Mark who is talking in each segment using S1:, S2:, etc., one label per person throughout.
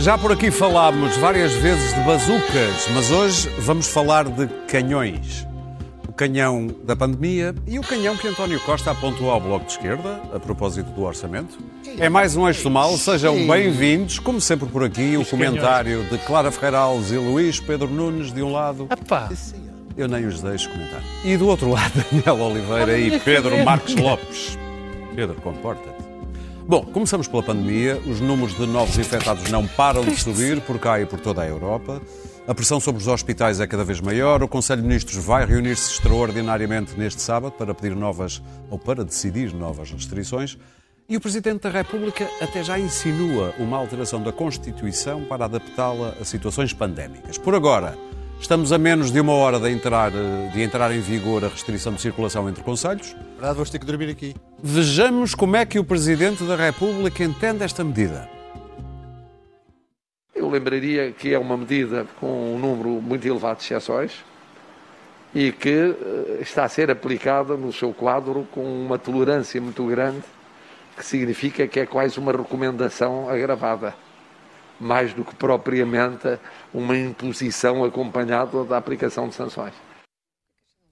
S1: Já por aqui falámos várias vezes de bazucas, mas hoje vamos falar de canhões. O canhão da pandemia e o canhão que António Costa apontou ao Bloco de Esquerda, a propósito do orçamento. É mais um Eixo do Mal, sejam bem-vindos, como sempre por aqui, o comentário de Clara Ferreira Alves e Luís Pedro Nunes de um lado.
S2: Epá,
S1: Eu nem os deixo comentar. E do outro lado, Daniel Oliveira e Pedro Marques Lopes. Pedro, comporta-te. Bom, começamos pela pandemia. Os números de novos infectados não param de subir por cá e por toda a Europa. A pressão sobre os hospitais é cada vez maior. O Conselho de Ministros vai reunir-se extraordinariamente neste sábado para pedir novas ou para decidir novas restrições. E o Presidente da República até já insinua uma alteração da Constituição para adaptá-la a situações pandémicas. Por agora, estamos a menos de uma hora de entrar, eh, de entrar em vigor a restrição de circulação entre conselhos.
S3: Verdade, vamos ter que dormir aqui.
S1: Vejamos como é que o Presidente da República entende esta medida.
S4: Eu lembraria que é uma medida com um número muito elevado de exceções e que eh, está a ser aplicada no seu quadro com uma tolerância muito grande, que significa que é quase uma recomendação agravada, mais do que propriamente uma imposição acompanhada da aplicação de sanções.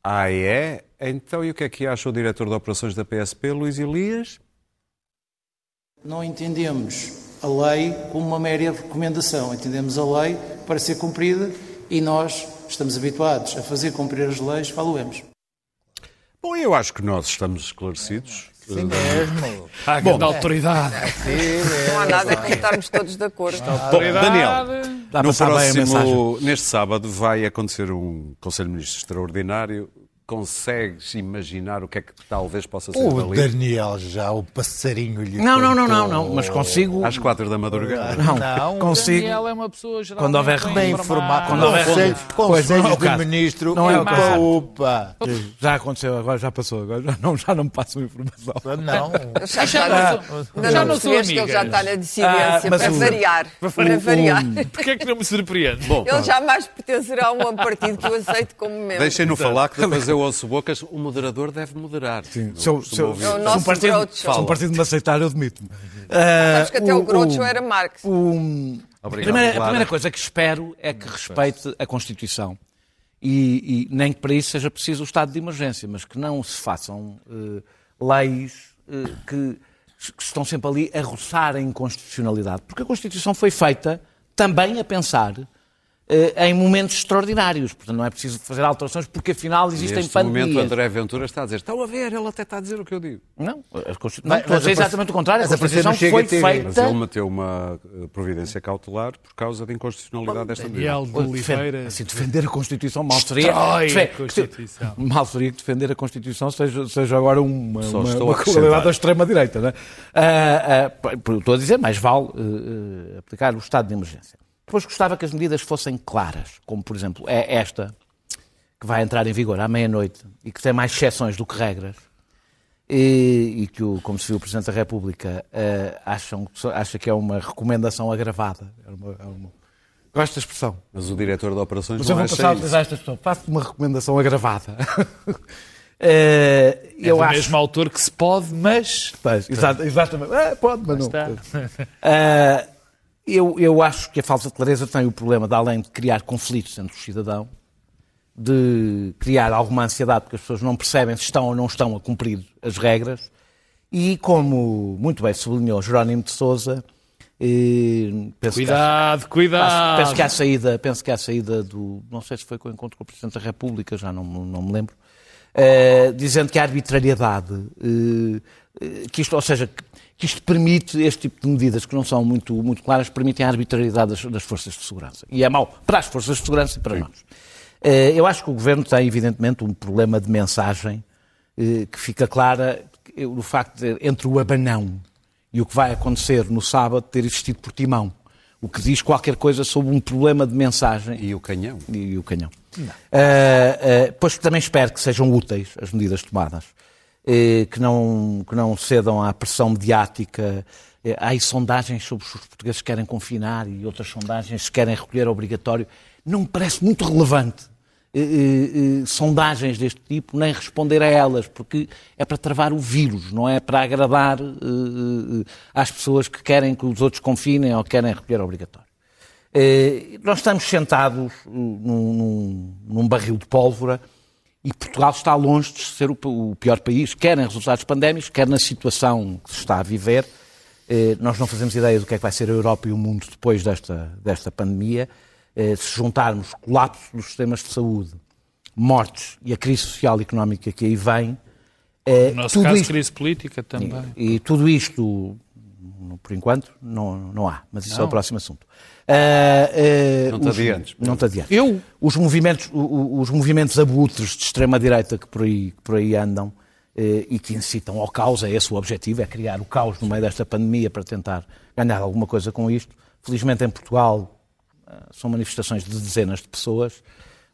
S1: Ah, é? Então, e o que é que acha o Diretor de Operações da PSP, Luís Elias?
S2: não entendemos a lei como uma mera recomendação. Entendemos a lei para ser cumprida e nós estamos habituados a fazer cumprir as leis, faloemos.
S1: Bom, eu acho que nós estamos esclarecidos.
S3: Sim mesmo.
S5: Há grande autoridade.
S6: Não há nada que estarmos todos de acordo.
S1: Bom, Daniel, no próximo, neste sábado, vai acontecer um Conselho de Ministros extraordinário. Consegues imaginar o que é que talvez possa ser
S3: O
S1: dali?
S3: Daniel já, o passarinho lhe
S5: Não, não, não, não, não, mas consigo.
S1: Às quatro da madrugada.
S5: Não,
S3: Não,
S5: consigo. Daniel
S7: é uma pessoa geralmente
S5: Quando houver
S7: bem
S3: informado.
S5: Quando houver é o
S3: conselhos do
S5: caso.
S3: ministro.
S5: Não é o caso.
S3: upa.
S5: Já aconteceu, agora já passou, agora já não, já não me passam informação.
S3: Não.
S6: Já,
S7: já não já
S6: não
S7: não sou
S6: que ele já está na dissidência
S5: Ah,
S6: para
S5: o-
S6: variar. Para
S5: o-
S6: variar.
S7: Porquê é que não me surpreende?
S1: Bom,
S6: Ele jamais pertencerá a um partido que eu aceito como membro.
S1: deixem-no falar que depois eu ouço bocas. O moderador deve moderar. Sim,
S5: eu- eu- se
S6: É o
S5: um
S6: nosso
S5: partido,
S6: Groucho.
S5: se um partido me aceitar, eu demito-me.
S6: Sabes que até o,
S5: o-
S6: Groucho era Marx.
S5: o- a,
S1: Obrigado,
S5: primeira, a primeira coisa que espero é que respeite a Constituição. E, e nem que para isso seja preciso o estado de emergência, mas que não se façam eh, leis eh, que, que estão sempre ali a roçar a inconstitucionalidade. Porque a Constituição foi feita também a pensar em momentos extraordinários. Portanto, não é preciso fazer alterações porque afinal existem
S1: Neste
S5: pandemias.
S1: momento, André Ventura está a dizer: estão a ver, ele até está a dizer o que eu digo.
S5: Não, a Constitu...
S3: Mas-
S5: não, estou a
S3: mas
S5: dizer exatamente o contrário. A Constituição foi
S3: a ter-
S5: feita...
S1: Mas ele meteu uma eh, providência cautelar por causa da inconstitucionalidade desta medida.
S7: Daniel de Oliveira.
S5: Defende- assim, defender a Constituição mal seria.
S7: Destrói Constituição.
S5: Mal seria que defender a Constituição seja, seja agora uma,
S1: Só
S5: uma,
S1: estou a
S5: uma qualidade da extrema-direita. Não é? Ah, ah, estou a dizer, mais vale eh, eh, aplicar o estado de emergência. Depois gostava que as medidas fossem claras, como por exemplo é esta, que vai entrar em vigor à meia-noite e que tem mais exceções do que regras. E, e que, o, como se viu, o Presidente da República eh, acham, acha que é uma recomendação agravada. É uma, é uma... Gosto da expressão.
S1: Mas o diretor de operações
S5: Mas eu
S1: não
S5: vou
S1: acha
S5: passar a
S1: isso.
S5: utilizar esta expressão. Faço uma recomendação agravada. Eh,
S7: É
S5: eu
S7: do
S5: acho.
S7: mesmo autor que se pode, mas.
S5: Pois, exa- exatamente. É, pode, mas não.
S7: Está.
S5: Eu, eu acho que a falta de clareza tem o problema de, além de criar conflitos entre os cidadãos, de criar alguma ansiedade porque as pessoas não percebem se estão ou não estão a cumprir as regras. E como muito bem sublinhou Jerónimo de Souza, eh, penso que
S7: Cuidado, cuidado.
S5: penso que à saída, penso que à saída do, não sei se foi com o encontro com o Presidente da República, já não, não me lembro, eh, dizendo que a arbitrariedade, eh, que isto, ou seja, que- isto permite este tipo de medidas que não são muito, muito claras, permitem a arbitrariedade das, das forças de segurança. E é mau para as forças de segurança e para nós. Eh, eu acho que o Governo tem, evidentemente, um problema de mensagem eh, que fica clara que, o facto de, entre o abanão e o que vai acontecer no sábado ter existido por timão. O que diz qualquer coisa sobre um problema de mensagem
S1: E o canhão?
S5: e o canhão. Ah, ah, pois também espero que sejam úteis as medidas tomadas, que, não, que não cedam à pressão mediática. Eh, há aí sondagens sobre se os portugueses querem confinar e outras sondagens se querem recolher obrigatório. Não me parece muito relevante eh, eh, eh, sondagens deste tipo, nem responder a elas, porque é para travar o vírus, não é para agradar eh, eh, às pessoas que querem que os outros confinem ou querem recolher obrigatório. Eh, nós estamos sentados num, num- num barril de pólvora e Portugal está longe de ser o, pior país, quer em resultados pandémicos, quer na situação que se está a viver. Eh, nós não fazemos ideia do que é que vai ser a Europa e o mundo depois desta, desta pandemia. Eh, se juntarmos colapso dos sistemas de saúde, mortes e a crise social e económica que aí vem, eh,
S7: No nosso
S5: tudo
S7: caso,
S5: isto-
S7: crise política também.
S5: e tudo isto, por enquanto, não, não há. Mas isso é o
S7: Não.
S5: próximo assunto. Ah, ah,
S1: Não te
S5: os-
S1: adiantes.
S5: Não te adiantes.
S7: Eu?
S5: Os movimentos, os movimentos abutres de extrema-direita que por aí, que por aí andam eh, e que incitam ao caos, é esse o objetivo, é criar o caos no meio desta pandemia para tentar ganhar alguma coisa com isto. Felizmente em Portugal ah, são manifestações de dezenas de pessoas,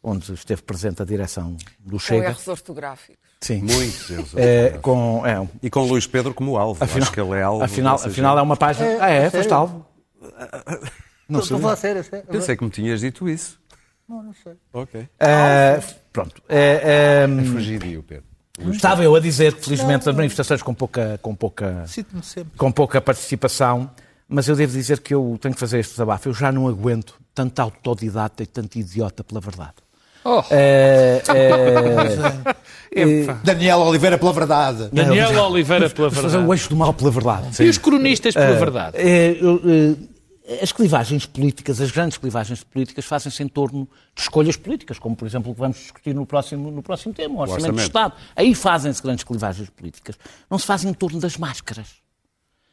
S5: onde esteve presente a direção do
S6: Com
S5: Chega.
S6: erros ortográficos.
S5: Sim.
S1: Muitos erros.
S5: Eh, com, é,
S1: E com Luís Pedro como alvo. Acho que ele é alvo.
S5: afinal, afinal é uma página.
S3: É,
S5: ah, é,
S3: é
S5: foste alvo. Não
S3: Estou
S5: sei.
S3: a falar sério, sério.
S1: Pensei que me tinhas dito isso.
S3: Não, não sei.
S1: Ok.
S5: Ah, pronto. Eh, eh,
S1: Fugidio, Pedro.
S5: estava eu a dizer que, felizmente, as manifestações com pouca, com pouca, com pouca participação, mas eu devo dizer que eu tenho que fazer este desabafo. Eu já não aguento tanto autodidata e tanto idiota pela verdade.
S7: Oh,
S5: Eh, eh,
S7: epá.
S3: Daniel Oliveira pela verdade.
S7: Daniel Oliveira pela
S5: vamos fazer o
S7: verdade.
S5: eixo do mal pela verdade.
S7: E os cronistas pela verdade.
S5: Eh, eu, eh, as clivagens políticas, as grandes clivagens políticas, fazem-se em torno de escolhas políticas, como por exemplo o que vamos discutir no próximo, no próximo tema, o orçamento, de Estado. Aí fazem-se grandes clivagens políticas. Não se fazem em torno das máscaras.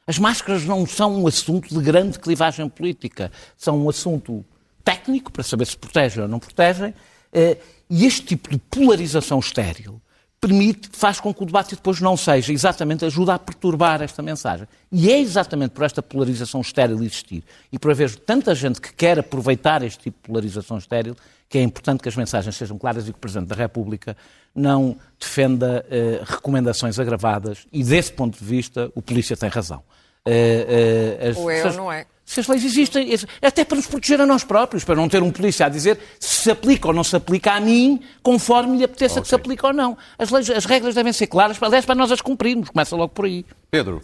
S5: As máscaras não são um assunto de grande clivagem política. São um assunto técnico, para saber se protegem ou não protegem, eh, e este tipo de polarização estéril permite, faz com que o debate depois não seja exatamente, ajuda a perturbar esta mensagem. E é exatamente por esta polarização estéril existir e por haver tanta gente que quer aproveitar este tipo de polarização estéril que é importante que as mensagens sejam claras e que o Presidente da República não defenda eh, recomendações agravadas e, desse ponto de vista, o polícia tem razão. Eh, eh, as-
S6: Ou é
S5: se
S6: ou
S5: as-
S6: não é.
S5: se as leis existem, é até para nos proteger a nós próprios, para não ter um polícia a dizer se se aplica ou não se aplica a mim, conforme lhe apeteça que se aplique ou não. As, leis, as regras devem ser claras, aliás, para nós as cumprirmos. Começa logo por aí.
S1: Pedro,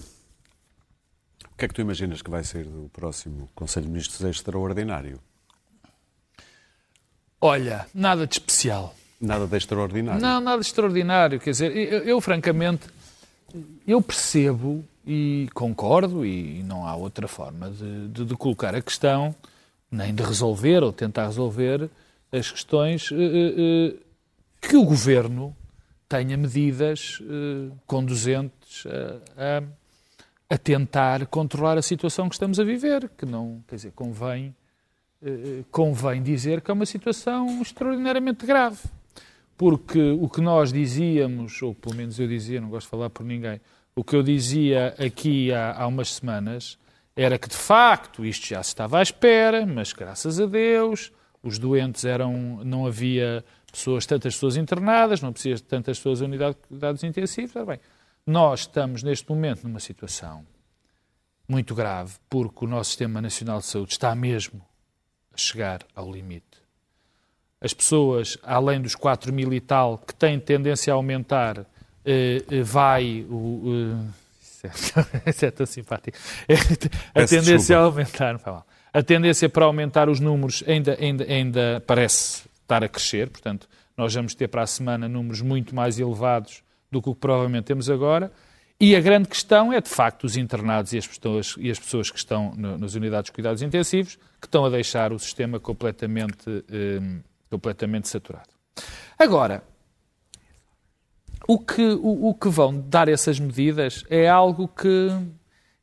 S1: o que é que tu imaginas que vai ser do próximo Conselho de Ministros extraordinário?
S7: Olha, nada de especial.
S1: Nada de extraordinário.
S7: Não, nada de extraordinário. Quer dizer, eu, eu, francamente, eu percebo e concordo, e não há outra forma de, de- de colocar a questão, nem de resolver ou tentar resolver as questões, eh, eh, eh, que o governo tenha medidas eh, conduzentes a, a- a tentar controlar a situação que estamos a viver, que não, quer dizer, convém, convém dizer que é uma situação extraordinariamente grave. Porque o que nós dizíamos, ou pelo menos eu dizia, não gosto de falar por ninguém, o que eu dizia aqui há, há umas semanas era que de facto isto já se estava à espera, mas graças a Deus os doentes eram, não havia pessoas, tantas pessoas internadas, não precisas de tantas pessoas em unidade de cuidados intensivos. Ora bem, nós estamos neste momento numa situação muito grave, porque o nosso Sistema Nacional de Saúde está mesmo a chegar ao limite as pessoas, além dos 4 mil e tal, que têm tendência a aumentar, eh, vai. O, eh, isso, é, tão simpático. a tendência
S1: desculpa.
S7: a aumentar, não faz mal. A tendência para aumentar os números ainda, ainda, ainda parece estar a crescer, portanto, nós vamos ter para a semana números muito mais elevados do que o que provavelmente temos agora. E a grande questão é, de facto, os internados e as pessoas, e as pessoas que estão no- nas unidades de cuidados intensivos, que estão a deixar o sistema completamente, eh, completamente saturado. Agora, o que, o, o que vão dar essas medidas é algo que,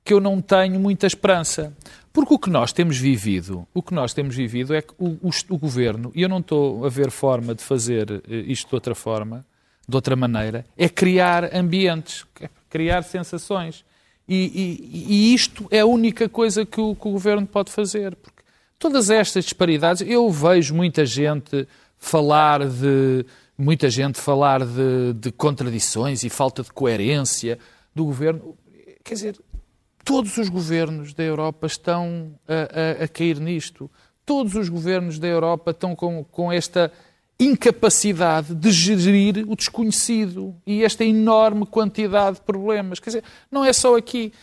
S7: que eu não tenho muita esperança. Porque o que nós temos vivido, o que nós temos vivido é que o, o, o governo, e eu não estou a ver forma de fazer eh, isto de outra forma, de outra maneira, é criar ambientes, é criar sensações. E, e- e isto é a única coisa que o, que o governo pode fazer. Porque todas estas disparidades, eu vejo muita gente falar de muita gente falar de, de contradições e falta de coerência do governo. Quer dizer, todos os governos da Europa estão a, a- a cair nisto. Todos os governos da Europa estão com, com esta incapacidade de gerir o desconhecido e esta enorme quantidade de problemas. Quer dizer, não é só aqui.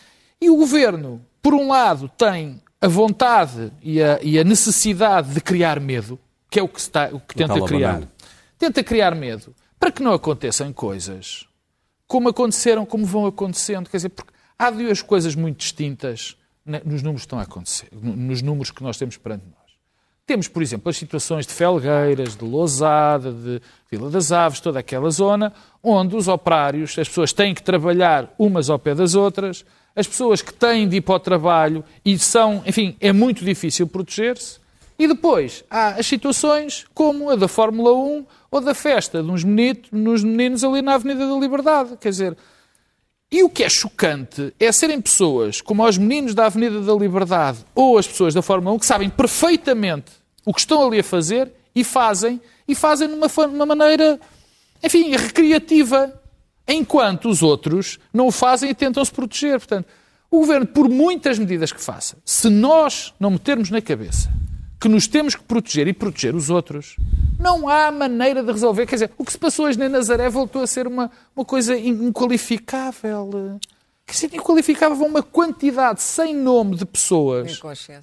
S7: E o governo, por um lado, tem a vontade e a, e a necessidade de criar medo, que é o que, está, o que tenta criar. Tenta criar medo para que não aconteçam coisas como aconteceram, como vão acontecendo. Quer dizer, porque há duas coisas muito distintas nos números que estão a acontecer, no- nos números que nós temos perante nós. Temos, por exemplo, as situações de Felgueiras, de Lousada, de Vila das Aves, toda aquela zona, onde os operários, as pessoas têm que trabalhar umas ao pé das outras, as pessoas que têm de ir para o trabalho e são, enfim, é muito difícil proteger-se. E depois há as situações como a da Fórmula 1 ou da festa de uns meninos, nos meninos ali na Avenida da Liberdade. Quer dizer, e o que é chocante é serem pessoas como os meninos da Avenida da Liberdade ou as pessoas da Fórmula 1 que sabem perfeitamente o que estão ali a fazer e fazem, e fazem de uma, maneira, enfim, recreativa, enquanto os outros não o fazem e tentam se proteger. Portanto, o governo, por muitas medidas que faça, se nós não metermos na cabeça que nos temos que proteger e proteger os outros, não há maneira de resolver. Quer dizer, o que se passou hoje na Nazaré voltou a ser uma, uma coisa in- inqualificável. Quer dizer, inqualificável uma quantidade sem nome de pessoas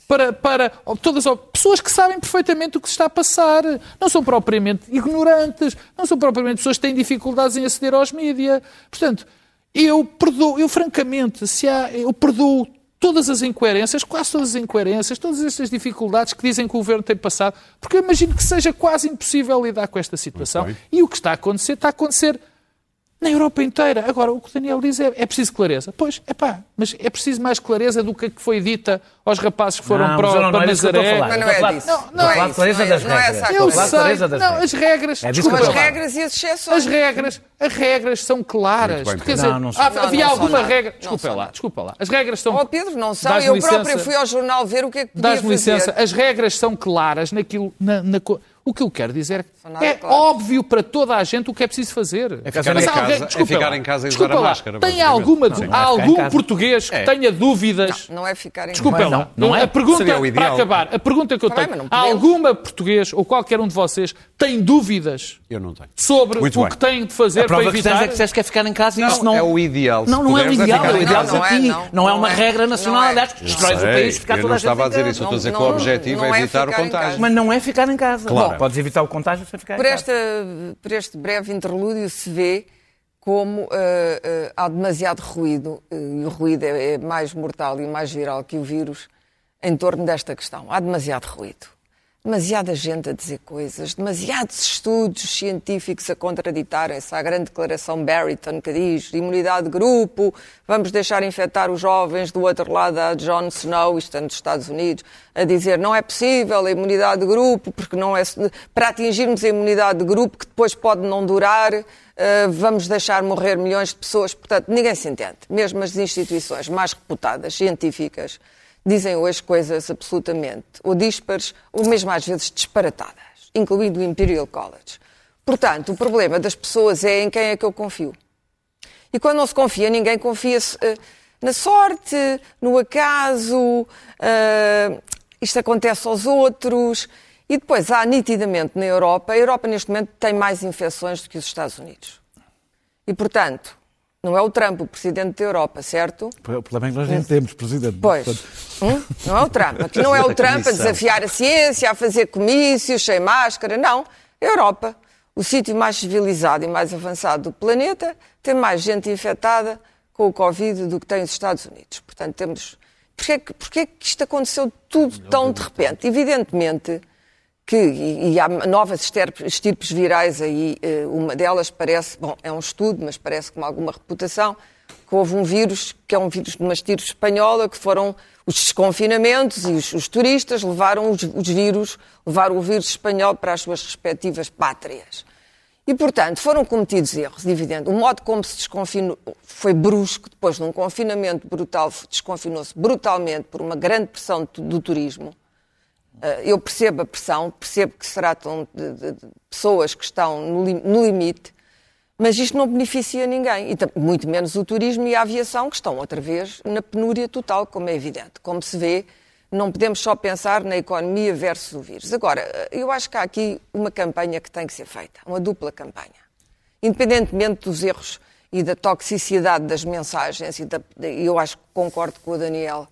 S7: para, para todas pessoas que sabem perfeitamente o que se está a passar. Não são propriamente ignorantes, não são propriamente pessoas que têm dificuldades em aceder aos mídias. Portanto, eu perdoo, eu francamente, se há, eu perdoo todas as incoerências, quase todas as incoerências, todas estas dificuldades que dizem que o governo tem passado, porque eu imagino que seja quase impossível lidar com esta situação. E o que está a acontecer, está a acontecer na Europa inteira. Agora, o que o Daniel diz é, é preciso clareza. Pois, é pá, mas é preciso mais clareza do que a que foi dita aos rapazes que foram
S5: Não,
S7: para,
S5: eu não-
S7: para
S5: não é
S7: Nazaré.
S6: não
S5: a
S6: é
S5: falar-
S6: disso.
S7: Não, não é
S5: clareza
S6: não é-
S5: das
S6: não é
S5: regras.
S7: Eu sei, não, as regras,
S5: É
S7: desculpa
S6: As regras e as exceções.
S7: As regras, as regras são claras.
S1: Bem,
S7: Quer dizer,
S5: Não, não
S6: Não,
S7: havia
S6: não
S7: alguma regra.
S6: Não
S7: Desculpa lá, desculpa lá. As regras são.
S6: Oh, Pedro, não são. Eu
S7: licença.
S6: próprio fui ao jornal ver o que é que podia
S7: Dás-me licença, as regras são claras naquilo. Na, o que eu quero dizer
S6: São nada
S7: é
S6: claras.
S7: óbvio para toda a gente o que é preciso fazer.
S5: É ficar
S7: Mas
S5: em
S7: há
S1: casa- é
S7: desculpa
S1: ficar
S7: lá,
S1: em casa e usar
S7: desculpa
S1: a
S7: lá,
S1: máscara,
S7: Tem alguma,
S5: Não, não é
S7: há
S5: ficar em
S7: algum
S5: casa.
S7: português que
S1: É.
S7: tenha dúvidas
S6: Não é ficar em
S7: Desculpa
S5: Mas
S7: lá.
S5: não, não é.
S7: A pergunta,
S1: Seria o
S7: para
S1: ideal.
S7: acabar, a pergunta que eu tenho.
S6: não
S7: Há alguma português ou qualquer um de vocês tem dúvidas
S1: Eu não tenho.
S7: sobre
S1: Muito
S7: o
S1: bem.
S7: que têm de fazer
S5: A prova
S7: para
S5: que tens
S7: evitar?
S5: é que disseste que é ficar em casa e isso não...
S1: é o ideal.
S5: Não, não é o
S1: é
S5: ideal.
S1: ficar
S5: o
S1: em
S5: ideal
S1: casa.
S6: Não,
S5: para
S6: não é,
S5: ti.
S6: não.
S5: Não é
S6: Não
S5: uma
S6: é.
S5: regra nacional,
S6: Não é.
S5: aliás, que destróis o país ficar
S1: eu
S5: toda
S1: não
S5: a gente
S1: estava a
S5: em
S1: dizer
S5: casa.
S1: isso, eu estou a dizer
S6: Não,
S1: que o
S6: não,
S1: objetivo
S6: não
S1: é
S6: é
S1: evitar o
S6: ficar em
S1: contágio.
S6: casa.
S5: Mas não é ficar em casa.
S1: Claro.
S5: Bom, podes evitar o contágio sem ficar
S6: Por, esta, por este breve interlúdio se vê como eh, eh, há demasiado ruído, eh, e o ruído é, é mais mortal e mais viral que o vírus, em torno desta questão. Há demasiado ruído. Demasiada gente a dizer coisas, demasiados estudos científicos a contraditarem-se. Há a grande declaração Barrington que diz imunidade de grupo, vamos deixar infectar os jovens. Do outro lado, há John Snow, isto é nos Estados Unidos, a dizer não é possível a imunidade de grupo, porque não é para atingirmos a imunidade de grupo, que depois pode não durar, eh, vamos deixar morrer milhões de pessoas. Portanto, ninguém se entende. Mesmo as instituições mais reputadas, científicas, dizem hoje coisas absolutamente ou díspares ou mesmo às vezes disparatadas, incluindo o Imperial College. Portanto, o problema das pessoas é em quem é que eu confio. E quando não se confia, ninguém confia-se eh, na sorte, no acaso, eh, isto acontece aos outros. E depois há nitidamente na Europa, a Europa neste momento tem mais infecções do que os Estados Unidos. E portanto, não é o Trump o presidente da Europa, certo?
S3: O problema é que nós nem temos presidente.
S6: Pois. Hum? Não é o Trump. Aqui não é o Trump a desafiar a ciência, a fazer comícios sem máscara. Não. A Europa, o sítio mais civilizado e mais avançado do planeta, tem mais gente infectada com o Covid do que tem os Estados Unidos. Portanto, temos. Porquê, que- porquê que isto aconteceu tudo tão de repente? Evidentemente que, e, e há novas estirpes virais aí, eh, uma delas parece, bom, é um estudo, mas parece com alguma reputação, que houve um vírus, que é um vírus de uma estirpe espanhola, que foram os desconfinamentos e os, os turistas levaram os, os vírus, levaram o vírus espanhol para as suas respectivas pátrias. E, portanto, foram cometidos erros, evidente. O modo como se desconfinou foi brusco, depois de um confinamento brutal, desconfinou-se brutalmente por uma grande pressão do turismo. Uh, eu percebo a pressão, percebo que se tratam de, de- de pessoas que estão no, no limite, mas isto não beneficia ninguém, e muito menos o turismo e a aviação, que estão outra vez na penúria total, como é evidente. Como se vê, não podemos só pensar na economia versus o vírus. Agora, uh, eu acho que há aqui uma campanha que tem que ser feita, uma dupla campanha. Independentemente dos erros e da toxicidade das mensagens, e da- eu acho que concordo com o Daniel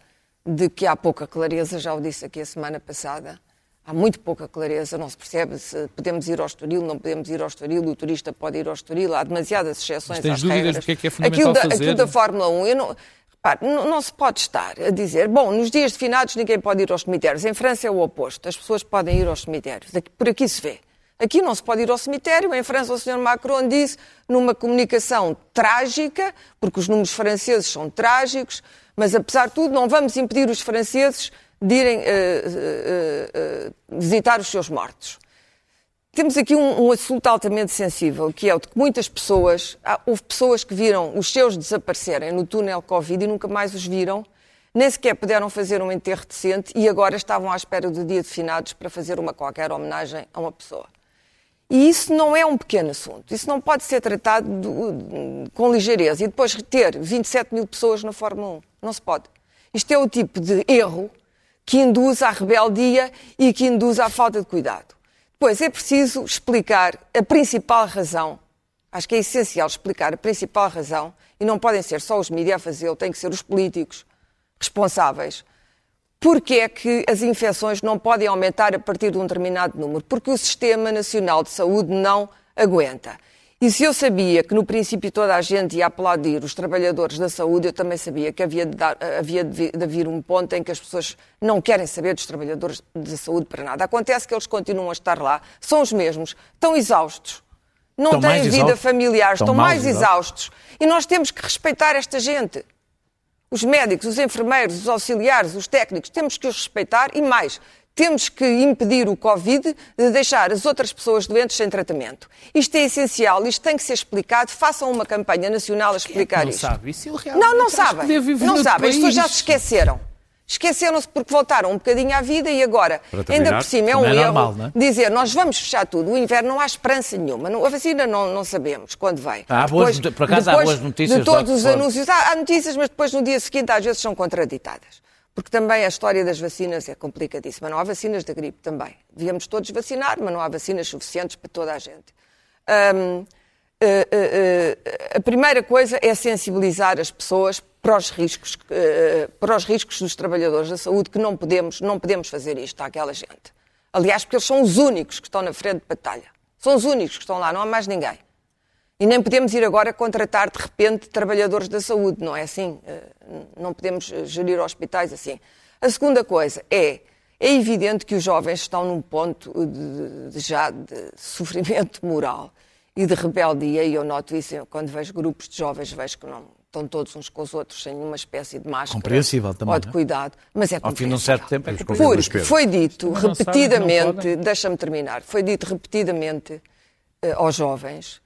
S6: de que há pouca clareza, já o disse aqui a semana passada. Há muito pouca clareza, não se percebe se podemos ir ao Estoril, não podemos ir ao Estoril, o turista pode ir ao Estoril, há demasiadas exceções
S7: Mas tens
S6: às
S7: dúvidas
S6: regras.
S7: que é que é fundamental
S6: aquilo da,
S7: fazer?
S6: Aquilo da Fórmula 1, eu não, repare, não, não se pode estar a dizer, bom, nos dias de finados ninguém pode ir aos cemitérios. Em França é o oposto, as pessoas podem ir aos cemitérios. Por aqui se vê. Aqui não se pode ir ao cemitério. Em França, o Sr. Macron disse, numa comunicação trágica, porque os números franceses são trágicos, mas apesar de tudo, não vamos impedir os franceses de irem eh, eh, eh, visitar os seus mortos. Temos aqui um, um assunto altamente sensível, que é o de que muitas pessoas, houve pessoas que viram os seus desaparecerem no túnel Covid e nunca mais os viram, nem sequer puderam fazer um enterro decente e agora estavam à espera do dia de finados para fazer uma qualquer homenagem a uma pessoa. E isso não é um pequeno assunto. Isso não pode ser tratado do- com ligeireza. E depois ter 27 mil pessoas na Fórmula 1. Não se pode. Isto é o tipo de erro que induz à rebeldia e que induz à falta de cuidado. Depois é preciso explicar a principal razão. Acho que é essencial explicar a principal razão. E não podem ser só os mídias a fazê-lo, têm que ser os políticos responsáveis porque é que as infecções não podem aumentar a partir de um determinado número? Porque o Sistema Nacional de Saúde não aguenta. E se eu sabia que no princípio toda a gente ia aplaudir os trabalhadores da saúde, eu também sabia que havia de, dar, havia de vi- de haver um ponto em que as pessoas não querem saber dos trabalhadores da saúde para nada. Acontece que eles continuam a estar lá, são os mesmos, estão exaustos, não
S5: Estão
S6: têm vida
S5: exaustos.
S6: familiar,
S5: Estão
S6: estão
S5: mais
S6: mais exaustos. E nós temos que respeitar esta gente os médicos, os enfermeiros, os auxiliares, os técnicos, temos que os respeitar e mais, temos que impedir o Covid de deixar as outras pessoas doentes sem tratamento. Isto é essencial, isto tem que ser explicado, façam uma campanha nacional a explicar
S7: Não
S6: isto.
S7: sabe isso.
S6: Não, não sabem. Não sabem. As pessoas já se esqueceram. Esqueceram-se porque voltaram um bocadinho à vida e agora,
S1: terminar,
S6: ainda por cima, é um
S5: é
S6: erro
S5: normal, é?
S6: dizer nós vamos fechar tudo. O inverno não há esperança nenhuma. Não- A vacina não, não sabemos quando vem.
S5: Há boas not- por acaso há
S6: depois
S5: boas notícias
S6: De todos os anúncios. Há, há notícias, mas depois no dia seguinte às vezes são contraditadas. Porque também a história das vacinas é complicadíssima. Não há vacinas da gripe também. Devíamos todos vacinar, mas não há vacinas suficientes para toda a gente. Hum, eh, eh, eh, a primeira coisa é sensibilizar as pessoas para os riscos, eh, para os riscos dos trabalhadores da saúde, que não podemos, não podemos fazer isto àquela gente. Aliás, porque eles são os únicos que estão na frente de batalha. São os únicos que estão lá, não há mais ninguém. E nem podemos ir agora contratar de repente trabalhadores da saúde, não é assim? Eh, Não podemos eh, gerir hospitais assim. A segunda coisa é, é evidente que os jovens estão num ponto de, de- já de sofrimento moral e de rebeldia, e eu noto isso quando vejo grupos de jovens, vejo que não estão todos uns com os outros sem nenhuma espécie de máscara
S5: Compreensível também,
S6: ou de
S5: é?
S6: cuidado, mas é
S5: Ao fim de um certo tempo é
S6: porque foi dito repetidamente, deixa-me terminar, foi dito repetidamente eh, aos jovens,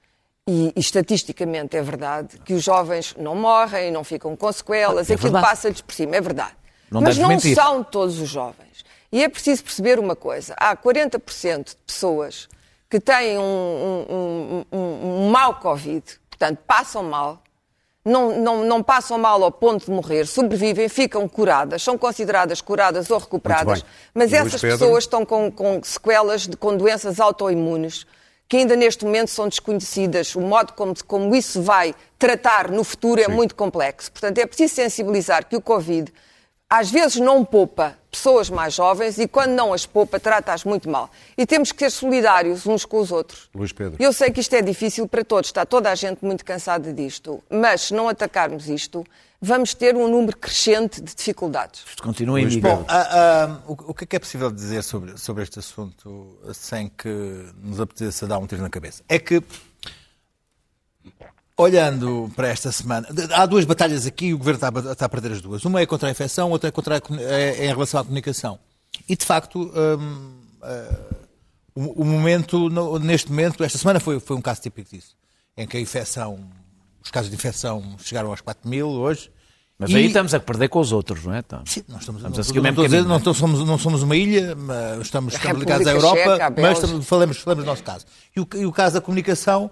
S6: e, e estatisticamente é verdade, que os jovens não morrem, não ficam com sequelas,
S5: É
S6: aquilo passa-lhes por cima, é verdade.
S5: Não
S6: Mas não
S5: mentir.
S6: são todos os jovens. E é preciso perceber uma coisa: há 40% de pessoas que têm um, um- um- um- um mau Covid, portanto, passam mal, não, não, não passam mal ao ponto de morrer, sobrevivem, ficam curadas, são consideradas curadas ou recuperadas, mas
S1: Luís
S6: essas pessoas estão com, com sequelas de, com doenças autoimunes que ainda neste momento são desconhecidas. O modo como, como isso vai tratar no futuro é muito complexo. Portanto, é preciso sensibilizar que o Covid às vezes não poupa pessoas mais jovens e quando não as poupa, trata-as muito mal. E temos que ser solidários uns com os outros.
S1: Luís Pedro.
S6: Eu sei que isto é difícil para todos, está toda a gente muito cansada disto, mas se não atacarmos isto, vamos ter um número crescente de dificuldades.
S5: Isto continua em.
S1: Pedro.
S3: Ah, ah, o, o que é que é possível dizer sobre, sobre este assunto sem que nos apeteça dar um tiro na cabeça? É que, olhando para esta semana, há duas batalhas aqui e o governo está a, está a perder as duas. Uma é contra a infecção, outra é, contra a é- é em relação à comunicação. E, de facto, hum, ah, o, o momento, no- neste momento, esta semana foi, foi um caso típico disso, em que a infecção, os casos de infecção chegaram aos 4 mil hoje.
S5: Mas
S3: E-
S5: aí estamos a perder com os outros, não é? Então,
S3: Sim, nós estamos,
S5: Estamos
S3: não,
S5: a seguir o
S3: não
S5: mesmo
S3: dizer, não,
S5: não é?
S3: somos, não somos uma ilha, mas estamos, estamos ligados à Europa,
S6: Checa,
S3: mas estamos- falamos, falamos do nosso caso. E o, e o caso da comunicação,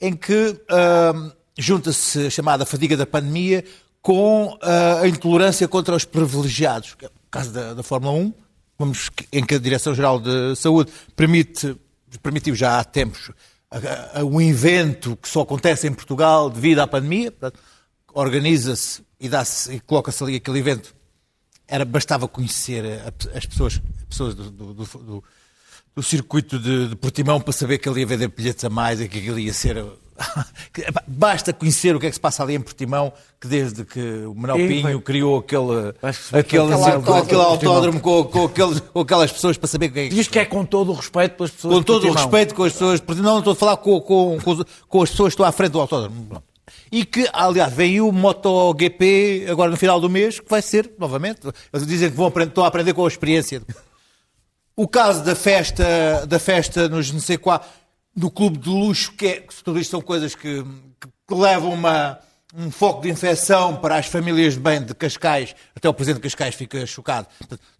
S3: em que ahm, junta-se a chamada fadiga da pandemia com ah, a intolerância contra os privilegiados. É O caso da, da Fórmula 1, vamos, em que a Direção-Geral de Saúde permite, permitiu já há tempos um evento que só acontece em Portugal devido à pandemia, organiza-se e, e coloca-se ali aquele evento era, bastava conhecer a- as pessoas, pessoas do, do- do- do- circuito de, de Portimão para saber que ele ia vender bilhetes a mais e que aquilo ia ser. Basta conhecer o que é que se passa ali em Portimão, que desde que o Manuel Pinho criou aquele, aquele,
S6: aquele
S3: aquele,
S6: autódromo.
S3: autódromo com, com, aqueles- com aquelas pessoas para saber o que é que
S5: Diz que é com todo o respeito pelas pessoas.
S3: com todo o respeito com as pessoas, não estou a falar com, com, com, as pessoas que estão à frente do autódromo. Pronto. E que, aliás, vem o MotoGP agora no final do mês, que vai ser, novamente, eles dizem que vão aprender, estão a aprender com a experiência. O caso da festa, da festa nos não sei qual, no clube de luxo, que, é, que tudo isto são coisas que, que- que levam uma, um foco de infecção para as famílias de bem de Cascais, até o presidente de Cascais fica chocado.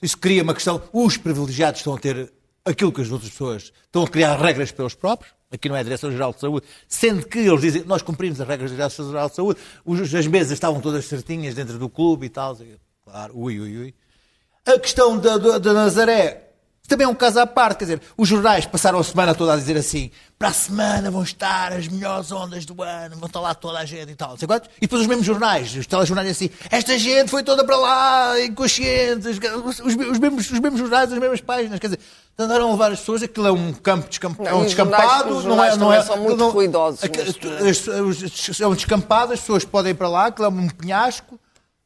S3: Isso cria uma questão, os privilegiados estão a ter aquilo que as outras pessoas estão a criar regras pelos próprios, aqui não é a Direção-Geral de Saúde, sendo que eles dizem, nós cumprimos as regras da Direção-Geral de Saúde, as mesas estavam todas certinhas dentro do clube e tal, claro, ui, ui, ui. A questão da, da, da Nazaré também é um caso à parte. Quer dizer, os jornais passaram a semana toda a dizer assim: para a semana vão estar as melhores ondas do ano, vão estar lá toda a gente e tal. não sei quantos. E depois os mesmos jornais, os telejornais assim: esta gente foi toda para lá, inconscientes. Os, os mesmos, os mesmos jornais, as mesmas páginas. Quer dizer, andaram a levar as pessoas. Aquilo é um campo descamp...
S6: Não,
S3: é um
S6: os jornais-
S3: descampado.
S6: os
S3: não é,
S6: jornais
S3: não é,
S6: também são muito
S3: não-
S6: ruidosos
S3: É um descampado, as pessoas podem ir para lá, aquilo é um penhasco.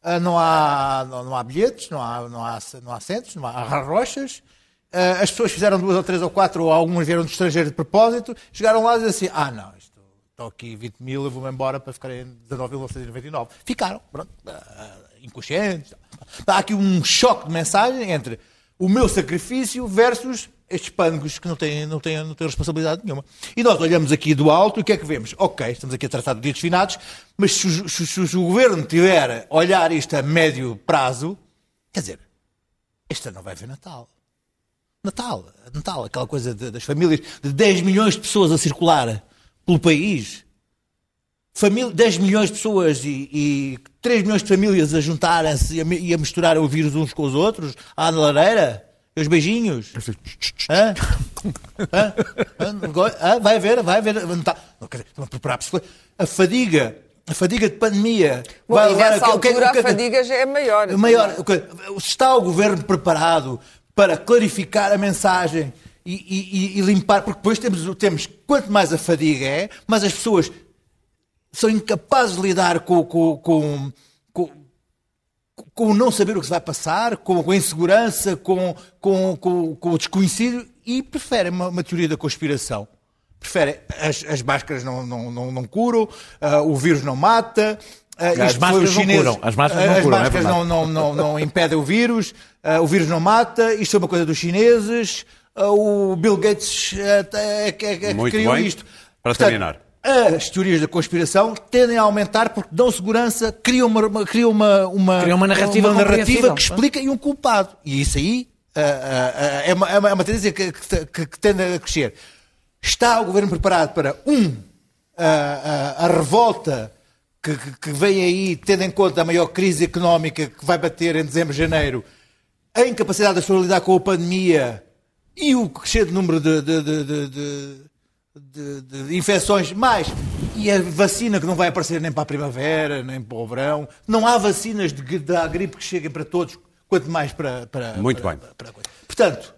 S3: Ah, não, há, não, não há bilhetes, não há, não há, não há assentos, não há, há rochas. Ah, as pessoas fizeram duas ou três ou quatro, ou algumas vieram de estrangeiro de propósito, chegaram lá e disseram assim: ah, não, estou aqui 20 mil, eu vou-me embora para ficar em 19.999. Ficaram, pronto, ah, inconscientes. Há aqui um choque de mensagem entre o meu sacrifício versus estes pândegos que não têm, não, têm, não têm responsabilidade nenhuma. E nós olhamos aqui do alto e o que é que vemos? Ok, estamos aqui a tratar de dias finados, mas se, o- se, se- se o governo tiver a olhar isto a médio prazo, quer dizer, este ano não vai haver Natal. Natal, Natal, aquela coisa de- das famílias, de 10 milhões de pessoas a circular pelo país. Família, 10 milhões de pessoas e, e 3 milhões de famílias a juntarem-se e e a misturar o vírus uns com os outros, à lareira, e os beijinhos. Hã? Hã? Hã? Vai haver, vai haver. Tá- estão a preparar A fadiga, a fadiga de pandemia.
S6: Bom,
S3: vai levar
S6: nessa
S3: a- o que é- o que é
S6: a
S3: que-
S6: fadiga já é maior.
S3: o maior, o que- está o governo preparado para clarificar a mensagem e, e- e- limpar? Porque depois temos, temos, quanto mais a fadiga é, mais as pessoas são incapazes de lidar com, com, com, com, com o não saber o que se vai passar, com, a insegurança, com, com, com, com o desconhecido e preferem uma, uma teoria da conspiração. Preferem as, as máscaras não, não, não, não curam, ah, o vírus não mata. Ah,
S5: As máscaras
S3: os
S5: não
S3: chineses-
S5: curam, as máscaras não
S3: as
S5: curam, é
S3: máscaras
S5: verdade.
S3: não, não, não, não impedem o vírus, ah, o vírus não mata, isto é uma coisa dos chineses, ah, o Bill Gates ah, é, que- é, é
S1: Muito
S3: criou
S1: bem.
S3: isto.
S1: Para terminar.
S3: As teorias da conspiração tendem a aumentar porque dão segurança, criam uma, uma- criam uma, uma,
S5: Criam uma narrativa
S3: narrativa
S5: compreensível.
S3: que explica e um culpado. E isso aí ah, ah, ah, é, uma, é uma- é uma tendência que, que, que- que tende a crescer. Está o governo preparado para, um, a, a- a revolta que, que- vem aí, tendo em conta a maior crise económica que vai bater em dezembro janeiro, a incapacidade das pessoas lidar com a pandemia e o crescente número de, de- de- de- infecções, mais e a vacina que não vai aparecer nem para a primavera, nem para o verão. Não há vacinas de, da gripe que cheguem para todos, quanto mais para. para
S1: Muito
S3: para-
S1: bem.
S3: para- Portanto,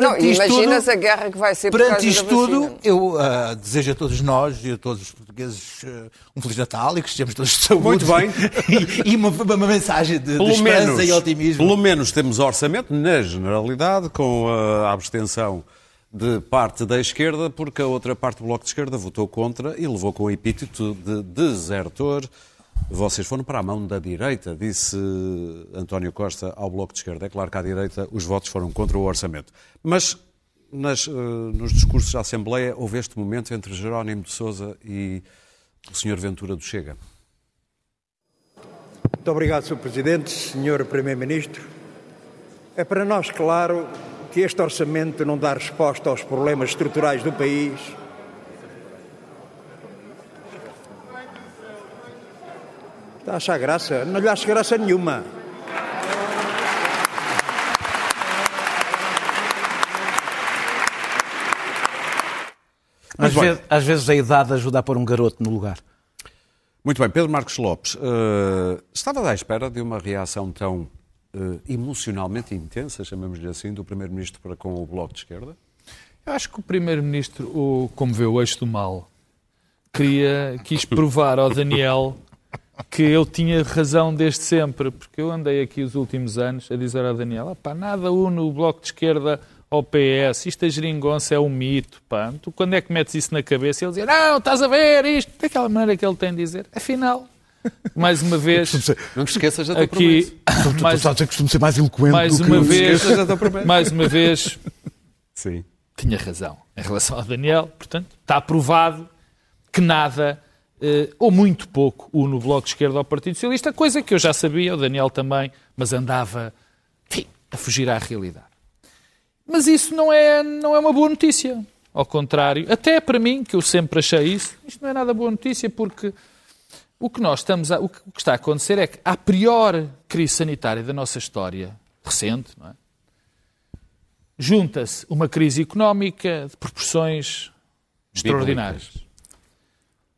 S3: perante isto
S6: imaginas
S3: tudo,
S6: a guerra que vai ser por
S3: Perante
S6: causa
S3: isto
S6: da
S3: tudo, eu ah, desejo a todos nós e a todos os portugueses ah, um Feliz Natal e que estejamos todos de saúde.
S1: Muito bem.
S3: e, e uma, uma mensagem de, de esperança
S1: menos,
S3: e otimismo.
S1: pelo menos temos orçamento, na generalidade, com a abstenção de parte da esquerda, porque a outra parte do Bloco de Esquerda votou contra e levou com o epíteto de desertor. Vocês foram para a mão da direita, disse António Costa ao Bloco de Esquerda. É claro que à direita os votos foram contra o orçamento. Mas nas, eh, nos discursos da Assembleia houve este momento entre Jerónimo de Sousa e o Sr. Ventura do Chega.
S8: Muito obrigado, Sr. Presidente, Sr. Primeiro-Ministro. É para nós claro que este orçamento não dá resposta aos problemas estruturais do país. Está a achar graça? Não lhe acho graça nenhuma.
S5: Às,
S1: Muito bem.
S5: vezes, às vezes a idade ajuda a pôr um garoto no lugar.
S1: Muito bem, Pedro Marcos Lopes, eh, estava à espera de uma reação tão eh, emocionalmente intensa, chamamos-lhe assim, do Primeiro-Ministro para com o Bloco de Esquerda?
S7: Eu acho que o Primeiro-Ministro, como vê o eixo do mal, queria, quis provar ao Daniel que ele tinha razão desde sempre, porque eu andei aqui os últimos anos a dizer ao Daniel, "Ah, pá, nada une o Bloco de Esquerda ao PS, isto a geringonça é um mito, pá. Tu quando é que metes isso na cabeça? E ele dizia, não, estás a ver isto, daquela maneira que ele tem de dizer. Afinal, mais uma vez,
S1: Não te esqueças da tua
S7: aqui,
S1: promessa.
S7: mais,
S3: Estás a dizer que costumo ser mais eloquente
S7: mais
S3: do que
S7: uma
S3: eu.
S7: vez, mais uma vez,
S1: Sim.
S7: tinha razão em relação ao Daniel. Portanto, está provado que nada, eh, ou muito pouco, o Bloco de Esquerda ao Partido Socialista, coisa que eu já sabia, o Daniel também, mas andava enfim, a fugir à realidade. Mas isso não é, não é uma boa notícia. Ao contrário, até para mim, que eu sempre achei isso, isto não é nada boa notícia, porque o que nós estamos a, o que o que está a acontecer é que a pior crise sanitária da nossa história recente, não é? junta-se uma crise económica de proporções extraordinárias.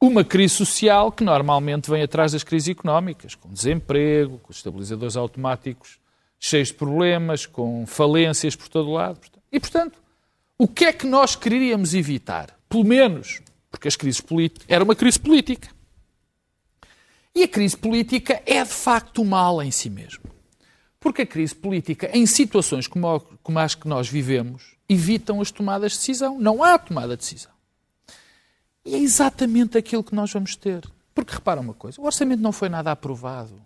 S7: Uma crise social que normalmente vem atrás das crises económicas, com desemprego, com estabilizadores automáticos cheios de problemas, com falências por todo lado. E, portanto, o que é que nós queríamos evitar? Pelo menos, porque as crises políticas... Era uma crise política. E a crise política é, de facto, mal em si mesmo. Porque a crise política, em situações como, como as que nós vivemos, evitam as tomadas de decisão. Não há tomada de decisão. É exatamente aquilo que nós vamos ter. Porque repara uma coisa, o orçamento não foi nada aprovado.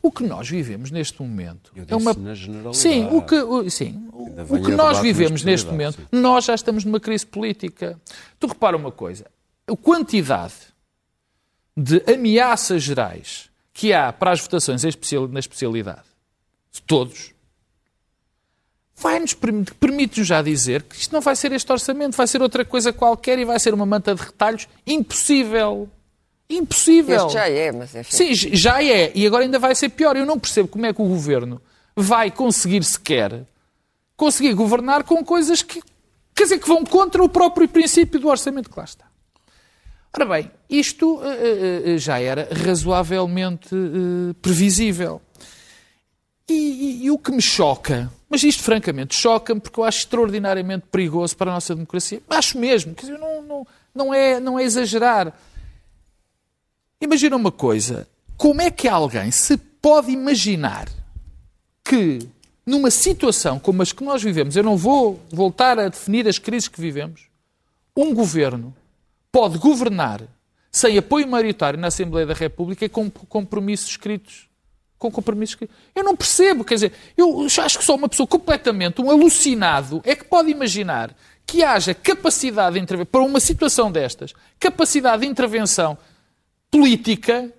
S7: O que nós vivemos neste momento
S1: Eu
S7: é
S1: disse
S7: uma.
S1: na generalidade.
S7: Sim, o que, o, sim, o,
S1: Ainda
S7: o
S1: vem
S7: que nós vivemos neste momento, nós já estamos numa crise política. Tu repara uma coisa, a quantidade de ameaças gerais que há para as votações na especialidade, de todos, vai-nos permi- permite-nos já dizer que isto não vai ser este orçamento, vai ser outra coisa qualquer e vai ser uma manta de retalhos impossível. Impossível.
S6: Este já é, mas enfim.
S7: Sim, já é. E agora ainda vai ser pior. Eu não percebo como é que o governo vai conseguir sequer conseguir governar com coisas que, quer dizer, que vão contra o próprio princípio do orçamento que lá está. Ora bem, isto eh, eh, já era razoavelmente eh, previsível. E, e- e o que me choca, mas isto francamente choca-me porque eu acho extraordinariamente perigoso para a nossa democracia. Acho mesmo, quer dizer, não, não, não, é, não é exagerar. Imagina uma coisa: como é que alguém se pode imaginar que, numa situação como as que nós vivemos, eu não vou voltar a definir as crises que vivemos, um governo pode governar sem apoio maioritário na Assembleia da República e com compromissos escritos? Com compromissos escritos. Eu não percebo, quer dizer, eu acho que só uma pessoa completamente, um alucinado, é que pode imaginar que haja capacidade de intervenção, para uma situação destas, capacidade de intervenção política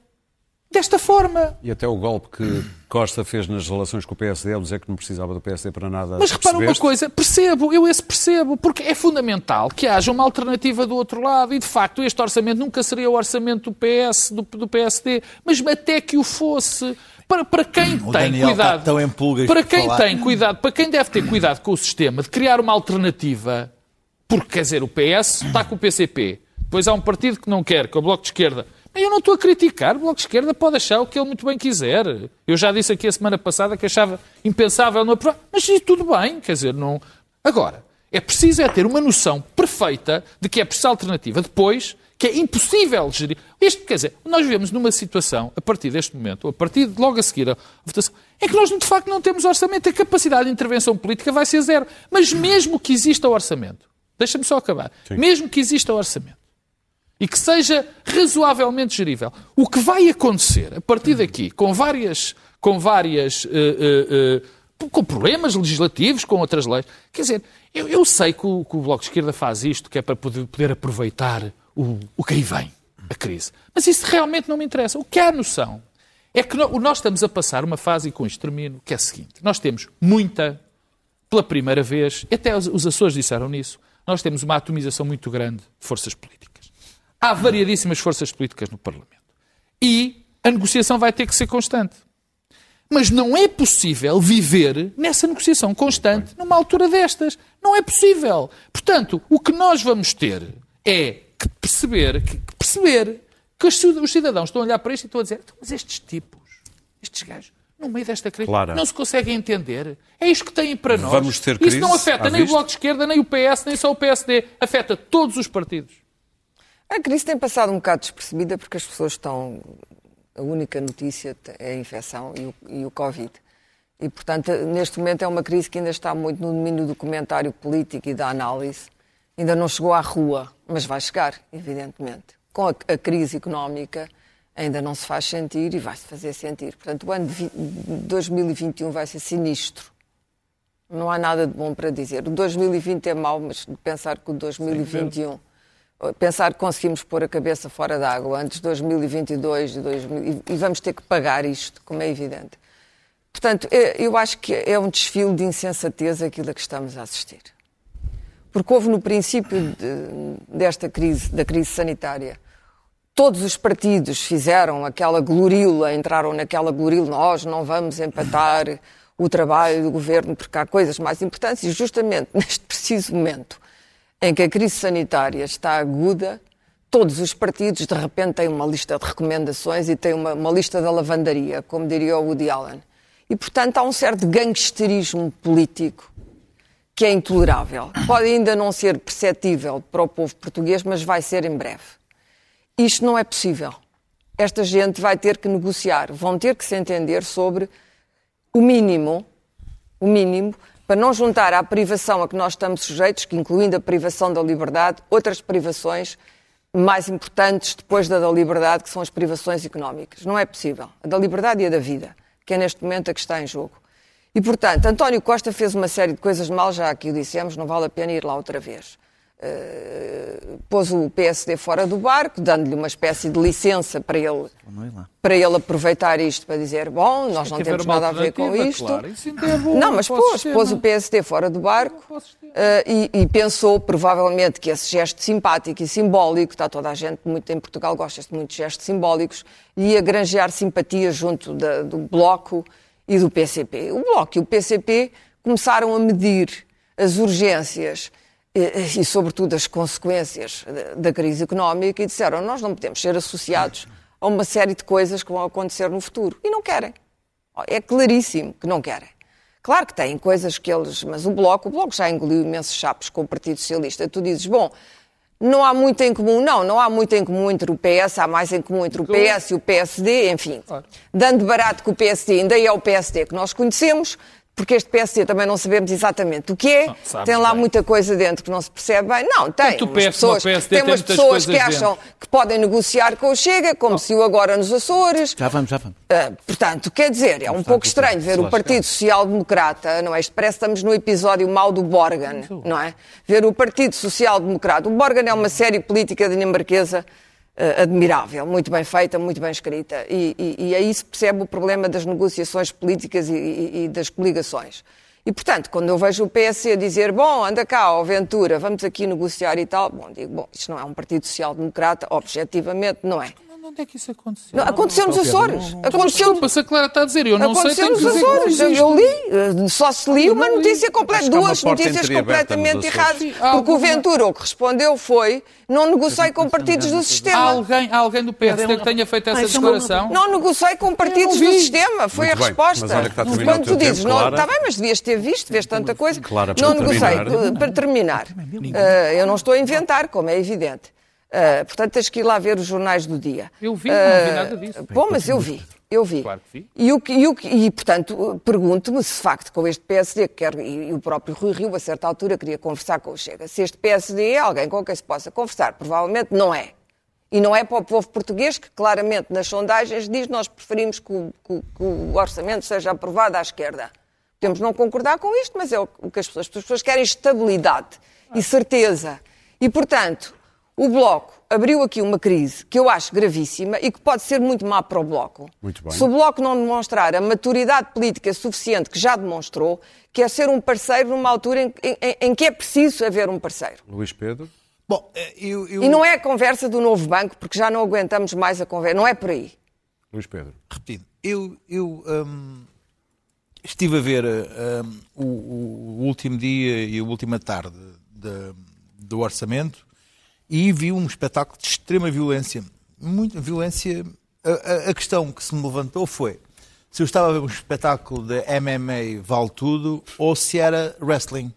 S7: desta forma.
S1: E até o golpe que Costa fez nas relações com o PSD, ao dizer que não precisava do PSD para nada.
S7: Mas repara uma coisa, percebo, eu esse percebo, porque é fundamental que haja uma alternativa do outro lado e, de facto, este orçamento nunca seria o orçamento do PS, do, do PSD, mas até que o fosse. Para, para quem
S3: O
S7: tem
S3: Daniel
S7: cuidado.
S3: está tão em
S7: para quem
S3: falar.
S7: tem cuidado, para quem deve ter cuidado com o sistema de criar uma alternativa, porque quer dizer, o PS está com o PCP, depois há um partido que não quer, que é o Bloco de Esquerda. Eu não estou a criticar, o Bloco de Esquerda pode achar o que ele muito bem quiser. Eu já disse aqui a semana passada que achava impensável não aprovar. Mas isso tudo bem, quer dizer, não. Agora, é preciso é ter uma noção perfeita de que é preciso alternativa. Depois, que é impossível gerir. Isto, quer dizer, nós vivemos numa situação, a partir deste momento, ou a partir de logo a seguir a votação, é que nós, de facto, não temos orçamento. A capacidade de intervenção política vai ser zero. Mas mesmo que exista o orçamento, deixa-me só acabar, mesmo que exista o orçamento, e que seja razoavelmente gerível. O que vai acontecer a partir daqui, com várias, com várias, eh, eh, eh, com problemas legislativos, com outras leis, quer dizer, eu, eu sei que o, que o Bloco de Esquerda faz isto, que é para poder, poder aproveitar o, o que aí vem, a crise. Mas isso realmente não me interessa. O que há noção é que nós estamos a passar uma fase, e com isto termino, que é a seguinte. Nós temos muita, pela primeira vez, e até os, os Açores disseram nisso, nós temos uma atomização muito grande de forças políticas. Há variadíssimas forças políticas no Parlamento. E a negociação vai ter que ser constante. Mas não é possível viver nessa negociação constante numa altura destas. Não é possível. Portanto, o que nós vamos ter é que perceber que, perceber que os cid- os cidadãos estão a olhar para isto e estão a dizer "Então, mas estes tipos, estes gajos, no meio desta crise.
S1: Clara.
S7: Não se conseguem entender. É isto que têm para nós.
S1: Vamos ter
S7: Isso
S1: crise,
S7: não afeta nem o? Bloco de Esquerda, nem o PS, nem só o PSD. Afeta todos os partidos.
S6: A crise tem passado um bocado despercebida porque as pessoas estão. A única notícia é a infecção e o, e o Covid. E, portanto, neste momento é uma crise que ainda está muito no domínio do comentário político e da análise. Ainda não chegou à rua, mas vai chegar, evidentemente. Com a, a crise económica, ainda não se faz sentir e vai-se fazer sentir. Portanto, o ano de vi- 2021 vai ser sinistro. Não há nada de bom para dizer. O 2020 é mau, mas pensar que o 2021. Pensar que conseguimos pôr a cabeça fora d'água antes de 2022 e, 2000, e- vamos ter que pagar isto, como é evidente. Portanto, eu acho que é um desfile de insensatez aquilo a que estamos a assistir. Porque houve no princípio de- desta crise, da crise sanitária, todos os partidos fizeram aquela glorila, entraram naquela glorila, nós não vamos empatar o trabalho do governo porque há coisas mais importantes e justamente neste preciso momento em que a crise sanitária está aguda, todos os partidos de repente têm uma lista de recomendações e têm uma, uma lista da lavandaria, como diria o Woody Allen. E, portanto, há um certo gangsterismo político que é intolerável. Pode ainda não ser perceptível para o povo português, mas vai ser em breve. Isto não é possível. Esta gente vai ter que negociar, vão ter que se entender sobre o mínimo, o mínimo, para não juntar à privação a que nós estamos sujeitos, que incluindo a privação da liberdade, outras privações mais importantes depois da da liberdade, que são as privações económicas. Não é possível. A da liberdade e a da vida, que é neste momento a que está em jogo. E, portanto, António Costa fez uma série de coisas mal, já aqui o dissemos, não vale a pena ir lá outra vez. Uh, pôs o PSD fora do barco, dando-lhe uma espécie de licença para ele, para ele aproveitar isto para dizer: bom, nós não temos nada a ver com isto.
S7: claro. É bom
S6: Não, mas pôs,
S7: sistema.
S6: pôs o PSD fora do barco eh, e, e pensou provavelmente que esse gesto simpático e simbólico, está toda a gente muito em Portugal gosta de muitos gestos simbólicos, ia granjear simpatia junto da- do Bloco e do PCP. O Bloco e o PCP começaram a medir as urgências eh, e, sobretudo, as consequências da crise económica e disseram nós não podemos ser associados a uma série de coisas que vão acontecer no futuro. E não querem. É claríssimo que não querem. Claro que têm coisas que eles. Mas o Bloco, o Bloco já engoliu imensos chapos com o Partido Socialista. Tu dizes, bom, não há muito em comum. Não, não há muito em comum entre o PS, há mais em comum entre o PS e o PSD, enfim. Dando barato que o PSD ainda é o PSD que nós conhecemos, porque este PSD também não sabemos exatamente o que é. tem lá
S7: bem.
S6: muita coisa dentro que não se percebe bem. Não, tem. Umas pessoas,
S7: PSD
S6: tem umas pessoas que acham
S7: dentro.
S6: que podem negociar com o Chega, como se o agora nos Açores.
S5: Já vamos, já vamos.
S6: Ah, portanto, quer dizer, é um pouco estranho ver o Partido Social Democrata, não é? Isto parece que estamos no episódio mau do Borgen, não é? Ver o Partido Social Democrata. O Borgen é uma série política dinamarquesa ah, admirável, muito bem feita, muito bem escrita. E, e- e aí se percebe o problema das negociações políticas e, e- e das coligações. E, portanto, quando eu vejo o PSC dizer, bom, anda cá, ó Ventura, vamos aqui negociar e tal, bom, digo, bom, isto não é um Partido Social Democrata, objetivamente não é.
S7: Onde é que isso aconteceu?
S6: Não, aconteceu nos Açores. Aconteceu
S7: Desculpa, se a Clara está a dizer, eu não sei,
S6: Aconteceu
S7: tenho que
S6: nos
S7: não
S6: Açores. Eu, li, eh, só se li uma notícia completa,
S1: há
S6: duas notícias completamente erradas. Porque o Ventura o que respondeu foi: não negociei com partidos do
S7: Há
S6: sistema.
S7: alguém, há alguém do PSD que tenha feito essa declaração?
S6: Não negociei com partidos
S7: não
S6: do sistema, foi
S1: Muito
S6: a
S1: bem,
S6: resposta.
S1: mas olha
S6: Quando tu dizes,
S1: tempo,
S6: não, está bem, mas devias ter visto, vês tanta coisa.
S1: Clara,
S6: não negociei.
S1: terminar.
S6: Para terminar, eh, eu não estou a inventar, como é evidente. Eh, portanto, tens que ir lá ver os jornais do dia.
S7: Eu vi, não vi nada disso.
S6: Bom, mas eu vi. Eu vi.
S7: Claro que vi.
S6: E, o que- e o que- e, portanto, pergunto-me se, de facto, com este PSD, que quer, e, e o próprio Rui Rio, a certa altura, queria conversar com o Chega, se este PSD é alguém com quem se possa conversar. Provavelmente não é. E não é para o povo português, que claramente nas sondagens diz nós preferimos que o, que que o orçamento seja aprovado à esquerda. De não concordar com isto, mas é o que as pessoas, as pessoas querem estabilidade e certeza. E, portanto, o Bloco abriu aqui uma crise que eu acho gravíssima e que pode ser muito má para o Bloco.
S1: Muito bem.
S6: Se o Bloco não demonstrar a maturidade política suficiente que já demonstrou, que é ser um parceiro numa altura em, em- em que é preciso haver um parceiro.
S1: Luís Pedro.
S3: Bom, eh, eu, eu
S6: E não é a conversa do novo banco, porque já não aguentamos mais a conversa. Não é por aí.
S1: Luís Pedro.
S3: repetindo, eu, eu hum, estive a ver hum, o, o último dia e a última tarde de- do orçamento e vi um espetáculo de extrema violência. Muita violência. A, a- a questão que se me levantou foi: se eu estava a ver um espetáculo de MMA vale tudo ou se era wrestling.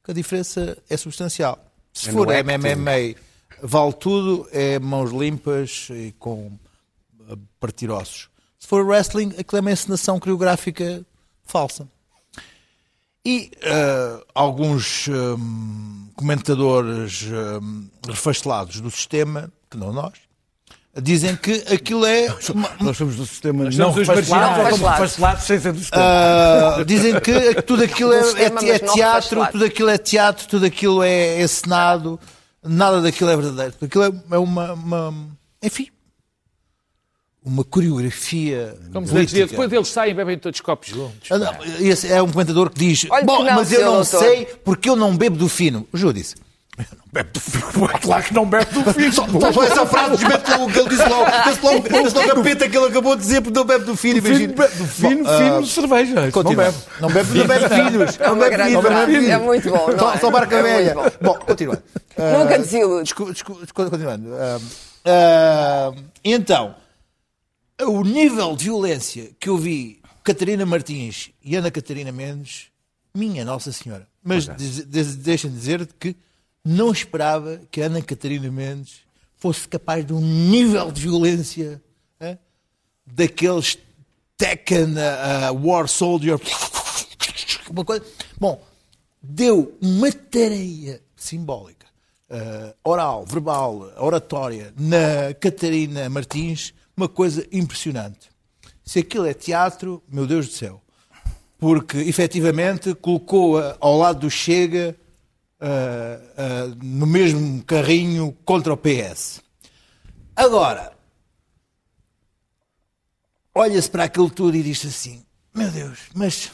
S3: Porque a diferença é substancial. Se
S1: É
S3: for. MMA vale tudo, é mãos limpas e com a partir ossos. Se for wrestling, aquilo é uma encenação coreográfica falsa. E eh, alguns hum, comentadores hum, refastelados do sistema, que não nós, dizem que aquilo é. uma-
S5: Nós somos do sistema
S7: Nós
S5: não
S7: somos os
S5: refastelado,
S7: marginais.
S5: ou somos refastelados sem ser do sistema.
S3: Ah, dizem que tudo aquilo é,
S6: sistema,
S3: é- é teatro, tudo aquilo é teatro, tudo aquilo é encenado, nada daquilo é verdadeiro. Aquilo é, é uma, uma- Enfim. Uma coreografia.
S7: Como
S3: política.
S7: dizia, depois eles saem e bebem todos copos juntos.
S3: Ah, não, Esse é um comentador que diz:
S6: Olha que
S3: Bom,
S6: não,
S3: mas eu não
S6: doutor."
S3: sei porque eu não bebo do fino. O Ju disse: Eu não bebo do fino.
S5: Claro que não bebe do fim.
S3: Só, só essa frase desmente logo o que ele disse logo. Esse logo, esse logo a peta que ele acabou de dizer porque não bebe do fino. imagina.
S5: Do fino,
S3: Bom, ah,
S5: fino de cerveja. Isso Não
S3: Continua.
S5: bebe.
S3: Não bebe, não bebe finos.
S6: É
S3: Não bebe finos. bebe.
S6: É muito bom, não
S3: Só,
S6: é?
S3: só barca
S6: É
S3: velha. Bom, continuando.
S6: Nunca desilude.
S3: Continuando. Ah, ah, então, o nível de violência que eu vi Catarina Martins e Ana Catarina Mendes, minha Nossa Senhora. Mas deixem de dizer que não esperava que a Ana Catarina Mendes fosse capaz de um nível de violência ah, daqueles Tekken ah, War Soldier. Uma coisa. Bom, deu uma tareia simbólica, eh, oral, verbal, oratória, na Catarina Martins, uma coisa impressionante. Se aquilo é teatro, meu Deus do céu. Porque, efetivamente, colocou-a ao lado do Chega eh, eh, no mesmo carrinho contra o PS. Agora, olha-se para aquilo tudo e diz assim: Meu Deus, mas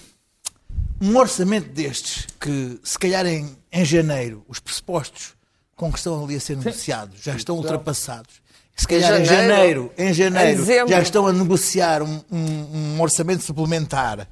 S3: um orçamento destes, que se calhar em, em janeiro, os pressupostos com que estão ali a ser negociados já estão ultrapassados. Se calhar em
S6: janeiro,
S3: janeiro, em janeiro,
S6: em dezembro.
S3: já estão a negociar um, um- um orçamento suplementar.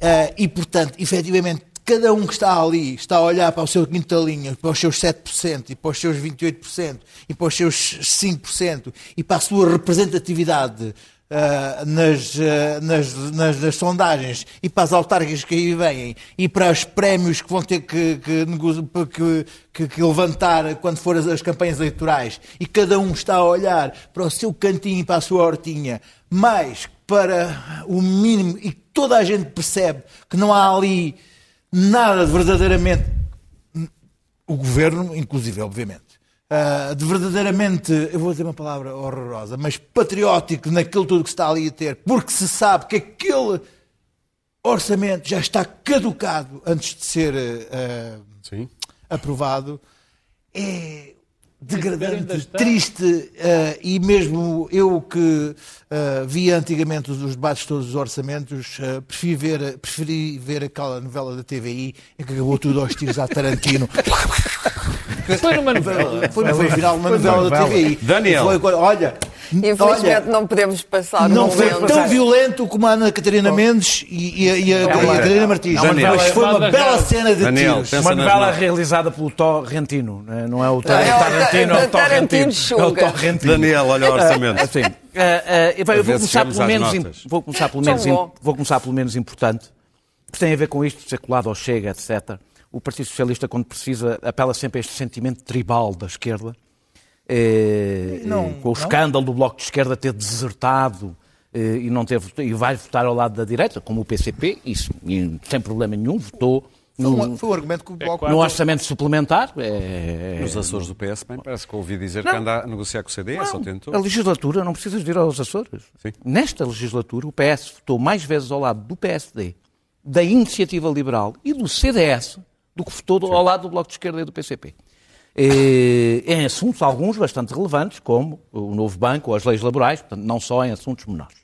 S3: Ah, e, portanto, efetivamente, cada um que está ali está a olhar para o seu quintalinho, para os seus 7% e para os seus 28% e para os seus 5% e para a sua representatividade ah, nas, ah, nas, nas- nas sondagens. E para as autárquicas que aí vêm e para os prémios que vão ter que, que, que- que- levantar quando for as, as campanhas eleitorais. E cada um está a olhar para o seu cantinho e para a sua hortinha. Mais para o mínimo e toda a gente percebe que não há ali nada de verdadeiramente o governo, inclusive, obviamente, ah, de verdadeiramente, eu vou dizer uma palavra horrorosa, mas patriótico naquilo tudo que se está ali a ter, porque se sabe que aquele orçamento já está caducado antes de ser
S1: Sim.
S3: aprovado, é degradante, triste eh, e mesmo eu que eh, via antigamente os, os debates todos dos orçamentos, eh, preferi, ver, preferi ver aquela novela da TVI em que acabou tudo aos tiros à Tarantino.
S7: Foi numa novela.
S3: Foi, foi final uma novela da TVI.
S1: Daniel.
S3: Foi, olha,
S6: Infelizmente
S3: olha,
S6: não podemos passar
S3: não
S6: um
S3: foi
S6: momento.
S3: tão violento como a Ana Catarina Mendes e, e a- e a, a Catarina Martins.
S1: é
S3: mas foi uma bela cena de
S1: Daniel,
S3: tiros.
S5: Uma novela realizada pelo Torrentino, não é? não é o Tar-
S6: é o
S5: Tarantino, é o Torrentino. É o. Torrentino.
S1: Daniel, olha o orçamento.
S5: Sim. Eh, eh, eu vou começar pelo menos, vou começar pelo menos, vou começar pelo menos importante, porque tem a ver com isto, de ser colado ao Chega, etc. O Partido Socialista, quando precisa, apela sempre a este sentimento tribal da esquerda, eh,
S3: Não,
S5: eh, com o
S3: não?
S5: escândalo do Bloco de Esquerda ter desertado eh, e, não ter, e vai votar ao lado da direita, como o PCP, isso e sem problema nenhum, votou
S3: Foi,
S5: no,
S3: um, foi um argumento que o Bloco...
S5: no orçamento suplementar. eh,
S1: Nos Açores do PS, bem, parece que ouvi dizer que anda a negociar com o CDS, só tentou.
S5: A legislatura, não precisas de ir aos Açores.
S1: Sim.
S5: Nesta legislatura, o PS votou mais vezes ao lado do PSD, da Iniciativa Liberal e do CDS do que votou ao lado do Bloco de Esquerda e do PCP. Eh, Em assuntos, alguns bastante relevantes, como o novo banco ou as leis laborais, portanto, não só em assuntos menores.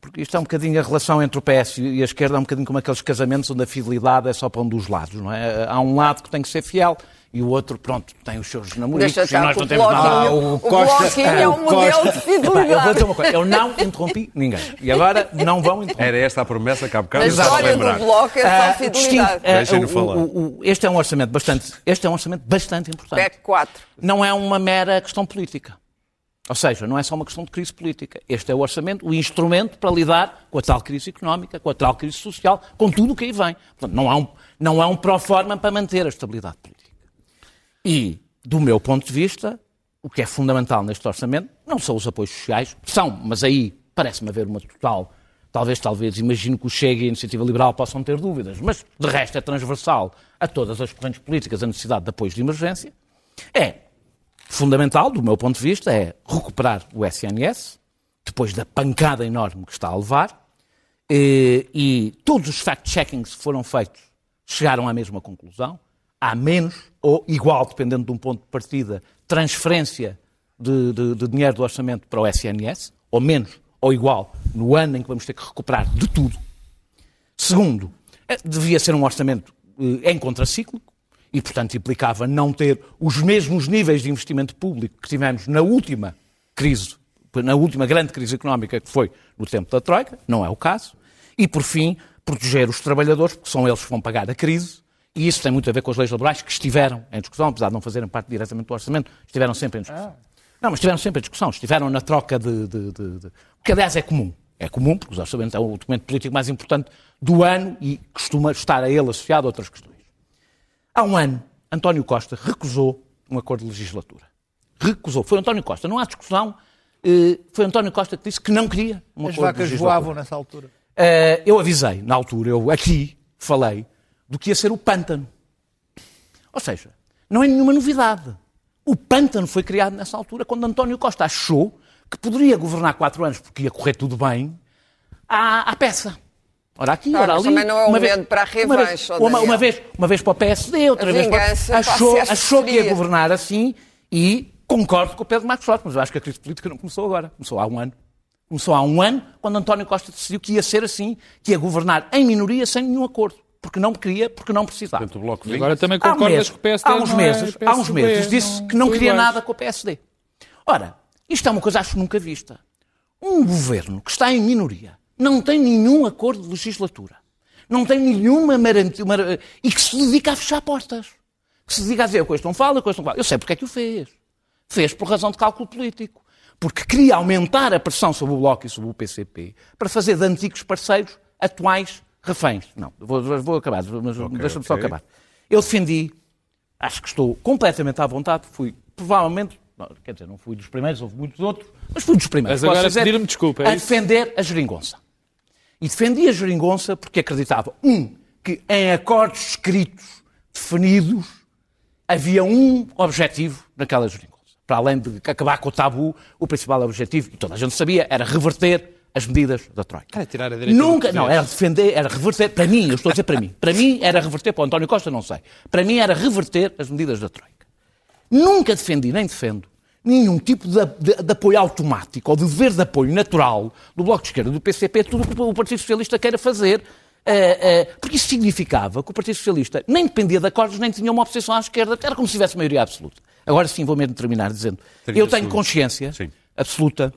S5: Porque isto é um bocadinho a relação entre o PS e a esquerda, é um bocadinho como aqueles casamentos onde a fidelidade é só para um dos lados, não é? Há um lado que tem que ser fiel e o outro, pronto, tem os seus namoricos
S6: Deixa
S5: e
S6: estar
S5: nós não
S6: o
S5: temos nada.
S3: Ah, o
S6: o
S3: Costa-
S6: é
S3: ah,
S6: um
S3: o
S6: modelo
S3: Costa-
S6: de
S5: Epá, eu vou
S6: fidelidade.
S5: dizer uma coisa, eu não interrompi ninguém. E agora não vão interromper.
S1: Era esta a promessa que há bocado estava a
S6: história do
S1: lembrar.
S6: bloco é
S5: Ah,
S6: só
S5: distingue-
S6: fidelidade.
S5: ah,
S1: Deixem-no falar.
S5: o- o- este é um orçamento bastante, este é um orçamento bastante importante.
S6: PEC 4.
S5: Não é uma mera questão política. Ou seja, não é só uma questão de crise política. Este é o orçamento, o instrumento para lidar com a tal crise económica, com a tal crise social, com tudo o que aí vem. Portanto, não há um, não há um pró-forma para manter a estabilidade política. E, do meu ponto de vista, o que é fundamental neste orçamento não são os apoios sociais, são, mas aí parece-me haver uma total. Talvez, talvez, imagino que o Chega e a Iniciativa Liberal possam ter dúvidas, mas de resto é transversal a todas as correntes políticas a necessidade de apoios de emergência. É fundamental, do meu ponto de vista, é recuperar o SNS, depois da pancada enorme que está a levar, e, e todos os fact-checkings que foram feitos chegaram à mesma conclusão. Há menos ou igual, dependendo de um ponto de partida, transferência de, de, de dinheiro do orçamento para o SNS, ou menos ou igual, no ano em que vamos ter que recuperar de tudo. Segundo, eh, devia ser um orçamento eh, em contracíclico, e, portanto, implicava não ter os mesmos níveis de investimento público que tivemos na última crise, na última grande crise económica que foi no tempo da Troika, não é o caso. E, por fim, proteger os trabalhadores, porque são eles que vão pagar a crise, e isso tem muito a ver com as leis laborais que estiveram em discussão, apesar de não fazerem parte diretamente do orçamento, estiveram sempre em discussão. Não, mas estiveram sempre em discussão, estiveram na troca de, de, de, de... O que, aliás, é comum. É comum, porque o orçamento é o documento político mais importante do ano e costuma estar a ele associado a outras questões. Há um ano, António Costa recusou um acordo de legislatura. Recusou. Foi António Costa. Não há discussão. eh, Foi António Costa que disse que não queria um
S3: As
S5: acordo de
S3: vacas
S5: legislatura.
S3: voavam nessa altura.
S5: Eh, eu avisei, na altura, eu aqui falei do que ia ser o pântano. Ou seja, não é nenhuma novidade. O pântano foi criado nessa altura, quando António Costa achou que poderia governar quatro anos, porque ia correr tudo bem, à, à peça. Ora aqui,
S6: Tá,
S5: ora ali.
S6: também não é um
S5: uma vez-
S6: para a
S5: uma
S6: revanche,
S5: uma, uma
S6: Daniel.
S5: vez, uma vez para o PSD, outra
S6: A
S5: vez para... Achou,
S6: passa a
S5: achou que ia governar assim e concordo com o Pedro Marcos Lopes, mas eu acho que a crise política não começou agora, começou há um ano. Começou há um ano, quando António Costa decidiu que ia ser assim, que ia governar em minoria sem nenhum acordo. Porque não queria, porque não precisava.
S1: Portanto, o Bloco vinha.
S7: agora também
S5: Há um
S7: concordas que o PSD
S5: há uns
S7: é
S5: meses, há uns meses disse
S7: não
S5: que não queria
S7: iguais.
S5: nada com o PSD. Ora, isto é uma coisa acho nunca vista. Um governo que está em minoria, não tem nenhum acordo de legislatura, não tem nenhuma marantia, mara- e que se dedica a fechar portas. Que se dedica a dizer, coisa não fala, coisa não fala. Eu sei porque é que o fez. Fez por razão de cálculo político. Porque queria aumentar a pressão sobre o Bloco e sobre o PCP para fazer de antigos parceiros atuais reféns. Não, vou, vou acabar, mas deixa-me só
S1: ok.
S5: acabar. Eu defendi, acho que estou completamente à vontade, fui provavelmente, não, quer dizer, não fui dos primeiros, houve muitos outros, mas fui dos primeiros.
S7: Mas agora pedir-me desculpa, é
S5: a
S7: isso?
S5: defender a geringonça. E defendi a geringonça porque acreditava, um, que em acordos escritos, definidos, havia um objetivo naquela geringonça. Para além de acabar com o tabu, o principal objetivo, e toda a gente sabia, era reverter as medidas da Troika.
S7: Era tirar a direita
S5: Nunca, não, era defender, era reverter, para mim, eu estou a dizer para mim, para mim era reverter, para o António Costa não sei, para mim era reverter as medidas da Troika. Nunca defendi, nem defendo, nenhum tipo de, de- de apoio automático ou de dever de apoio natural do Bloco de Esquerda, do PCP, tudo o que o Partido Socialista queira fazer, eh, eh, porque isso significava que o Partido Socialista nem dependia de acordos, nem tinha uma oposição à esquerda, era como se tivesse maioria absoluta. Agora sim, vou mesmo terminar dizendo,
S1: 30
S5: eu tenho
S1: segundos.
S5: consciência
S1: Sim.
S5: absoluta,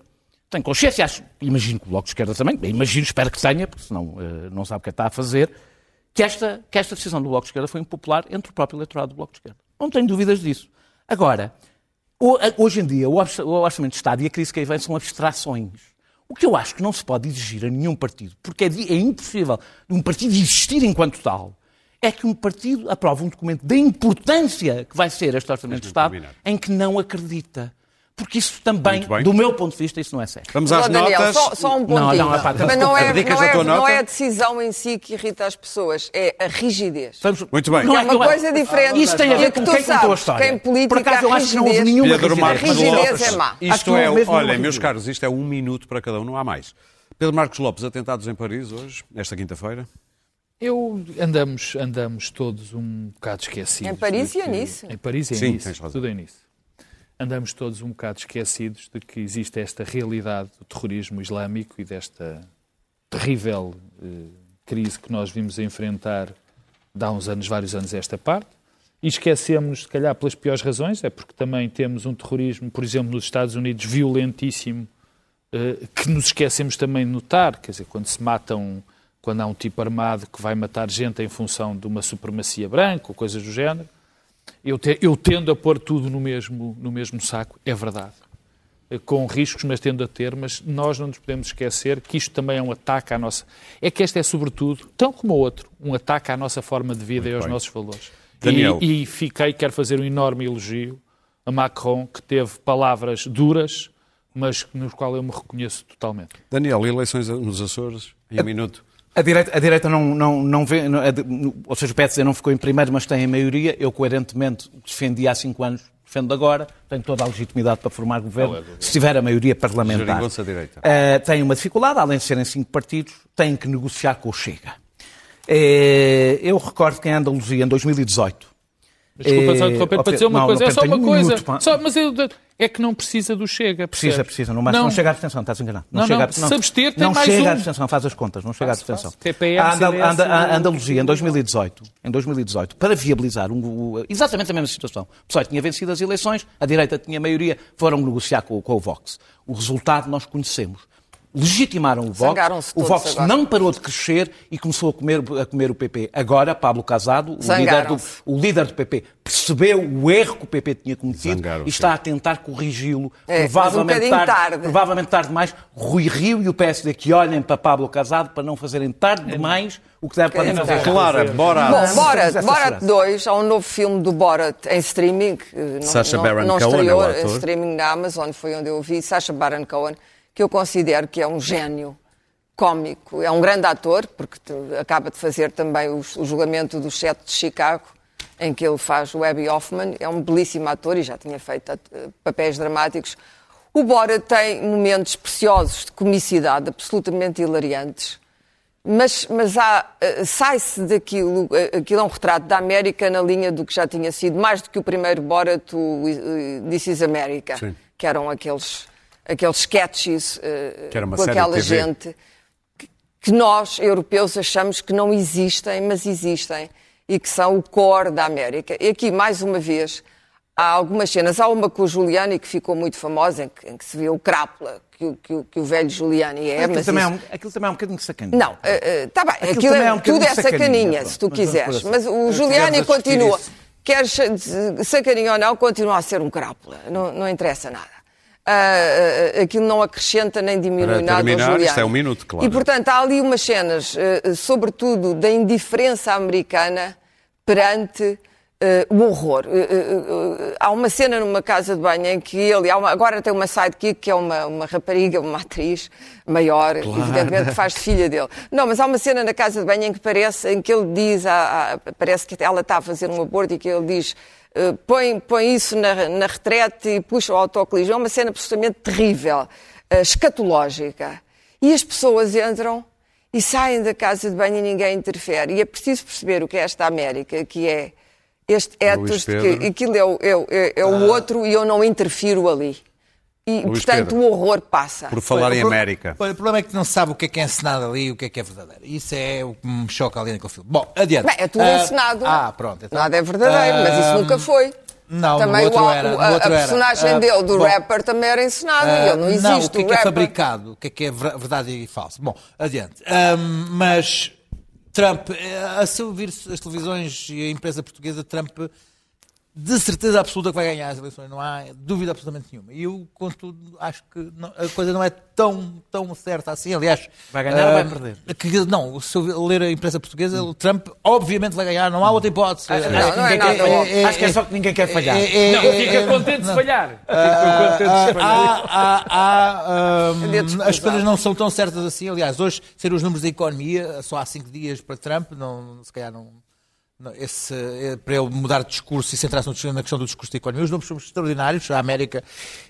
S5: tenho consciência, acho, imagino que o Bloco de Esquerda também, imagino, espero que tenha, porque senão eh, não sabe o que está a fazer, que esta, que esta decisão do Bloco de Esquerda foi impopular entre o próprio eleitorado do Bloco de Esquerda. Não tenho dúvidas disso. Agora, hoje em dia, o orça- o Orçamento de Estado e a crise que aí vem são abstrações. O que eu acho que não se pode exigir a nenhum partido, porque é, é impossível um partido existir enquanto tal, é que um partido aprove um documento da importância que vai ser este Orçamento de Estado,
S1: terminar.
S5: em que não acredita. Porque isso também, do meu ponto de vista, isso não é sério.
S1: Vamos às
S6: Daniel,
S1: notas.
S6: só, só um pontinho.
S5: Não, não, epá,
S6: Mas não é,
S1: Abdicas
S6: não, é, não é a decisão em si que irrita as pessoas, é a rigidez.
S5: Vamos-
S1: Muito bem.
S5: Não
S6: É uma
S5: não
S6: coisa diferente.
S5: Isso tem a
S6: E
S5: ver
S6: que
S5: com quem contou a história.
S6: que em política
S5: Por acaso, eu
S6: a
S5: acho que não houve
S6: rigidez-
S5: nenhuma
S1: Pedro
S5: rigidez.
S1: Marcos
S6: rigidez é má.
S1: Isto
S5: não
S1: é, olha, meus caros, isto é um minuto para cada um, não há mais. Pedro Marcos Lopes, atentados em Paris hoje, esta quinta-feira.
S7: Eu andamos, andamos todos um bocado esquecidos.
S6: Em Paris e
S7: que-
S6: Nice.
S7: Em Paris e Nice.
S1: razão.
S7: Tudo em Nice. Andamos todos um bocado esquecidos de que existe esta realidade do terrorismo islâmico e desta terrível eh, crise que nós vimos enfrentar há uns anos, vários anos esta parte. E esquecemos, se calhar, pelas piores razões, é porque também temos um terrorismo, por exemplo, nos Estados Unidos, violentíssimo, eh, que nos esquecemos também de notar, quer dizer, quando se matam, quando há um tipo armado que vai matar gente em função de uma supremacia branca ou coisas do género, eu, te- eu tendo a pôr tudo no mesmo, no mesmo saco, é verdade. eh, com riscos, mas tendo a ter, mas nós não nos podemos esquecer que isto também é um ataque à nossa. É que este é, sobretudo, tão como o outro, um ataque à nossa forma de vida
S1: Muito
S7: e aos
S1: bem.
S7: nossos valores.
S1: Daniel.
S7: E, e fiquei, quero fazer um enorme elogio a Macron, que teve palavras duras, mas nos qual eu me reconheço totalmente.
S1: Daniel, eleições nos Açores, em um minuto.
S5: A direita, a direita não, não, não vê, não- a ou seja, o PSD não ficou em primeiro, mas tem a maioria. Eu, coerentemente, defendi há cinco anos, defendo agora, tenho toda a legitimidade para formar governo, se tiver a maioria parlamentar.
S1: À direita.
S5: Eh, tem uma dificuldade, além de serem cinco partidos, têm que negociar com o Chega. Eh, eu recordo que em Andaluzia, em 2018,
S7: Desculpa só
S5: Eh,
S7: interromper para dizer uma
S5: não,
S7: coisa,
S5: não,
S7: é só uma
S5: um
S7: coisa.
S5: minuto.
S7: Só- mas eu- é que não precisa do Chega.
S5: Precisa,
S7: percebes?
S5: precisa. Não, mas não, chega à abstenção, estás enganado.
S7: Não,
S5: chega
S7: não,
S5: à abstenção.
S7: se abster, tem
S5: não
S7: mais
S5: chega
S7: um.
S5: à abstenção, faz as contas, não chega à abstenção.
S7: TPM,
S5: a, Andal-
S7: CDS,
S5: Anda- a Andaluzia, em 2018, em 2018, para viabilizar um- exatamente a mesma situação. O PSOE tinha vencido as eleições, a direita tinha maioria, foram negociar com, com o Vox. O resultado nós conhecemos. Legitimaram o Vox. O Vox
S6: agora.
S5: não parou de crescer e começou a comer, a comer o PP. Agora, Pablo Casado, o líder, do, o líder do PP, percebeu o erro que o PP tinha cometido e está a tentar corrigi-lo.
S6: É, um
S5: provavelmente,
S6: bocadinho
S5: tarde,
S6: tarde.
S5: provavelmente tarde demais. Rui Rio e o PSD que olhem para Pablo Casado para não fazerem tarde demais o que deve podem fazer.
S1: Clara, bora.
S6: Bom, Borat, Borat
S5: segurança.
S6: 2, há um novo filme do Borat em streaming. que Não,
S1: Sacha
S6: não,
S1: Baron
S6: não
S1: Cohen
S6: estreou
S1: é
S6: streaming na Amazon, foi onde eu vi. Sacha Baron Cohen, que eu considero que é um gênio cómico. É um grande ator, porque acaba de fazer também o, o julgamento do Sete de Chicago, em que ele faz o Abby Hoffman. É um belíssimo ator e já tinha feito eh, papéis dramáticos. O Borat tem momentos preciosos de comicidade, absolutamente hilariantes. Mas, mas eh, sai-se daquilo, eh, aquilo é um retrato da América na linha do que já tinha sido, mais do que o primeiro Borat, o eh, This is America,
S1: Sim.
S6: que eram aqueles, aqueles sketches eh,
S1: uma
S6: com aquela gente que- que nós, europeus, achamos que não existem, mas existem, e que são o core da América. E aqui, mais uma vez, há algumas cenas. Há uma com o Giuliani que ficou muito famosa, em que, em que se vê o crápula que, o- que que o velho Giuliani é.
S5: Aquilo
S6: mas
S5: também,
S6: isso-
S5: é um, aquilo também é um bocadinho sacaninho.
S6: não, está bem,
S5: Aquilo
S6: aquilo, é,
S5: é um
S6: tudo é
S5: sacaninha,
S6: sacaninha, se tu
S5: mas
S6: quiseres.
S5: assim.
S6: Mas o
S5: Tivemos
S6: Giuliani continua,
S5: isso.
S6: quer sa- sacaninha ou não, continua a ser um crápula, não, não interessa nada. Ah, ah, aquilo não acrescenta nem diminui
S1: Para
S6: nada
S1: terminar,
S6: Giuliani.
S1: isto é um minuto, claro.
S6: E, portanto, há ali umas cenas, sobretudo da indiferença americana perante o horror. Há uma cena numa casa de banho em que ele, uma- agora tem uma sidekick que é uma, uma rapariga, uma atriz maior, evidentemente que faz de filha dele. Não, mas há uma cena na casa de banho em que parece, em que ele diz, à- à- parece que ela está a fazer um aborto e que ele diz eh, põe, põe isso na, na retrete e puxa o autocolismo. É uma cena absolutamente terrível, eh, escatológica. E as pessoas entram e saem da casa de banho e ninguém interfere. E é preciso perceber o que é esta América, que é este ethos de que aquilo é, é é- é o outro e eu não interfiro ali. E,
S1: Luís
S6: portanto,
S1: Pedro.
S6: o horror passa.
S1: Por falar em
S3: O pro-
S1: América.
S3: O problema é que não sabe o que é que é encenado ali e o que é que é verdadeiro. Isso é o que me choca ali naquele filme. Bom, adiante.
S6: Bem, é tudo
S3: Ah,
S6: encenado.
S3: Ah, pronto. então.
S6: Nada é verdadeiro, mas isso
S3: Ah,
S6: nunca foi.
S3: Não,
S6: também
S3: no outro
S6: o-
S3: era.
S6: o-
S3: no
S6: a,
S3: outro
S6: a
S3: era.
S6: personagem
S3: Ah,
S6: dele, do
S3: bom,
S6: rapper, também era encenado.
S3: ah,
S6: ele não existe.
S3: não, o que é que é fabricado? O que é que é ver- verdade e falso? Bom, adiante. Mas Trump, eh, a se ouvir as televisões e a imprensa portuguesa, Trump de certeza absoluta que vai ganhar as eleições, não há dúvida absolutamente nenhuma. E eu, contudo, acho que não- a coisa não é tão, tão certa assim. Aliás,
S5: Vai ganhar ou vai
S3: ah,
S5: perder?
S3: que- não, se eu ler a imprensa portuguesa, o Trump obviamente vai ganhar, não há outra hipótese.
S5: Acho-
S6: não, não é
S5: quer-
S6: óbvio.
S5: Acho que é só que ninguém quer falhar.
S3: é-
S7: Não,
S3: é-
S7: fica
S3: é-
S7: contente de
S3: não.
S7: falhar. Fica contente de falhar.
S3: Há- há- há,
S6: É
S3: as coisas não são tão certas assim. Aliás, hoje, ser os números da economia, só há cinco dias para Trump, não, se calhar não. Esse, é, para ele mudar de discurso e centrar-se na questão do discurso da economia, os números são extraordinários. A América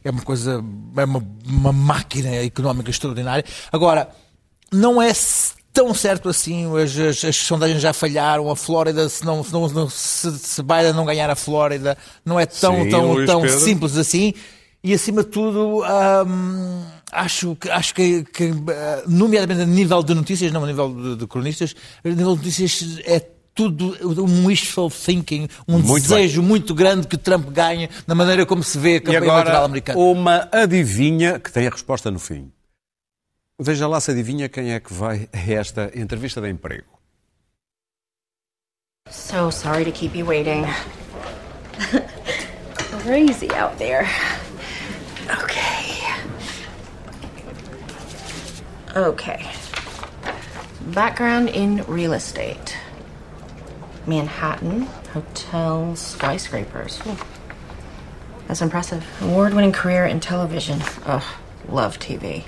S3: é uma coisa, é uma, uma máquina económica extraordinária. Agora, não é tão certo assim, as, as- as sondagens já falharam, a Flórida, se, não, se, não, se, se Biden não ganhar a Flórida, não é tão,
S1: Sim,
S3: tão, tão
S1: Pedro.
S3: simples assim. E acima de tudo, hum, acho que, acho que, que, eh, nomeadamente a nível de notícias, não a nível de, de cronistas, a nível de notícias é tudo um wishful thinking, um
S1: Muito
S3: desejo muito grande que Trump ganhe na maneira como se vê a
S1: E
S3: campanha eleitoral americana.
S1: uma adivinha que tem a resposta no fim. Veja lá se adivinha quem é que vai a esta entrevista de emprego.
S9: So sorry to keep you waiting. Crazy out there. Okay. Okay. Background in real estate Manhattan, hotel skyscrapers. Ooh. That's impressive. Award winning career in television. Ugh, love TV.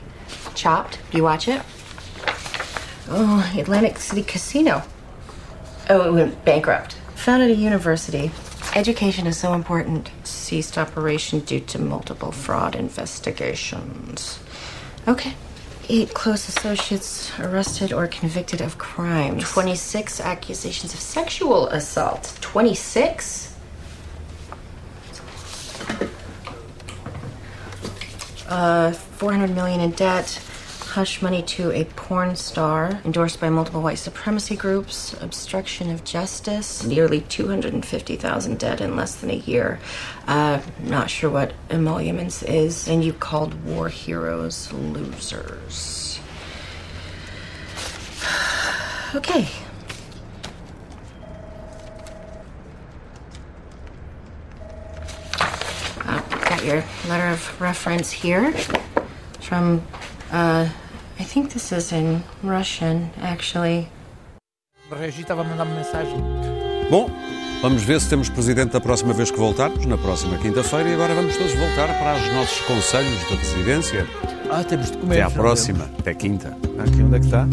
S9: Chopped, do you watch it? Oh, Atlantic City Casino. Oh, it went bankrupt. Founded a university. Education is so important. Ceased operation due to multiple fraud investigations. Okay. Eight close associates arrested or convicted of crimes. 26 accusations of sexual assault. 26? Uh, 400 million in debt. Hush money to a porn star, endorsed by multiple white supremacy groups, obstruction of justice, nearly 250,000 dead in less than a year. Uh, not sure what emoluments is, and you called war heroes losers. Okay. Uh, got your letter of reference here from, uh, I think this is in Russian, actually.
S3: Regi estava a mandar-me mensagem.
S1: Bom, vamos ver se temos presidente da próxima vez que voltarmos, na próxima quinta-feira, e agora vamos todos voltar para os nossos conselhos de residência.
S3: Ah, temos de comer.
S1: Até à próxima, até quinta.
S3: Aqui, onde é que está?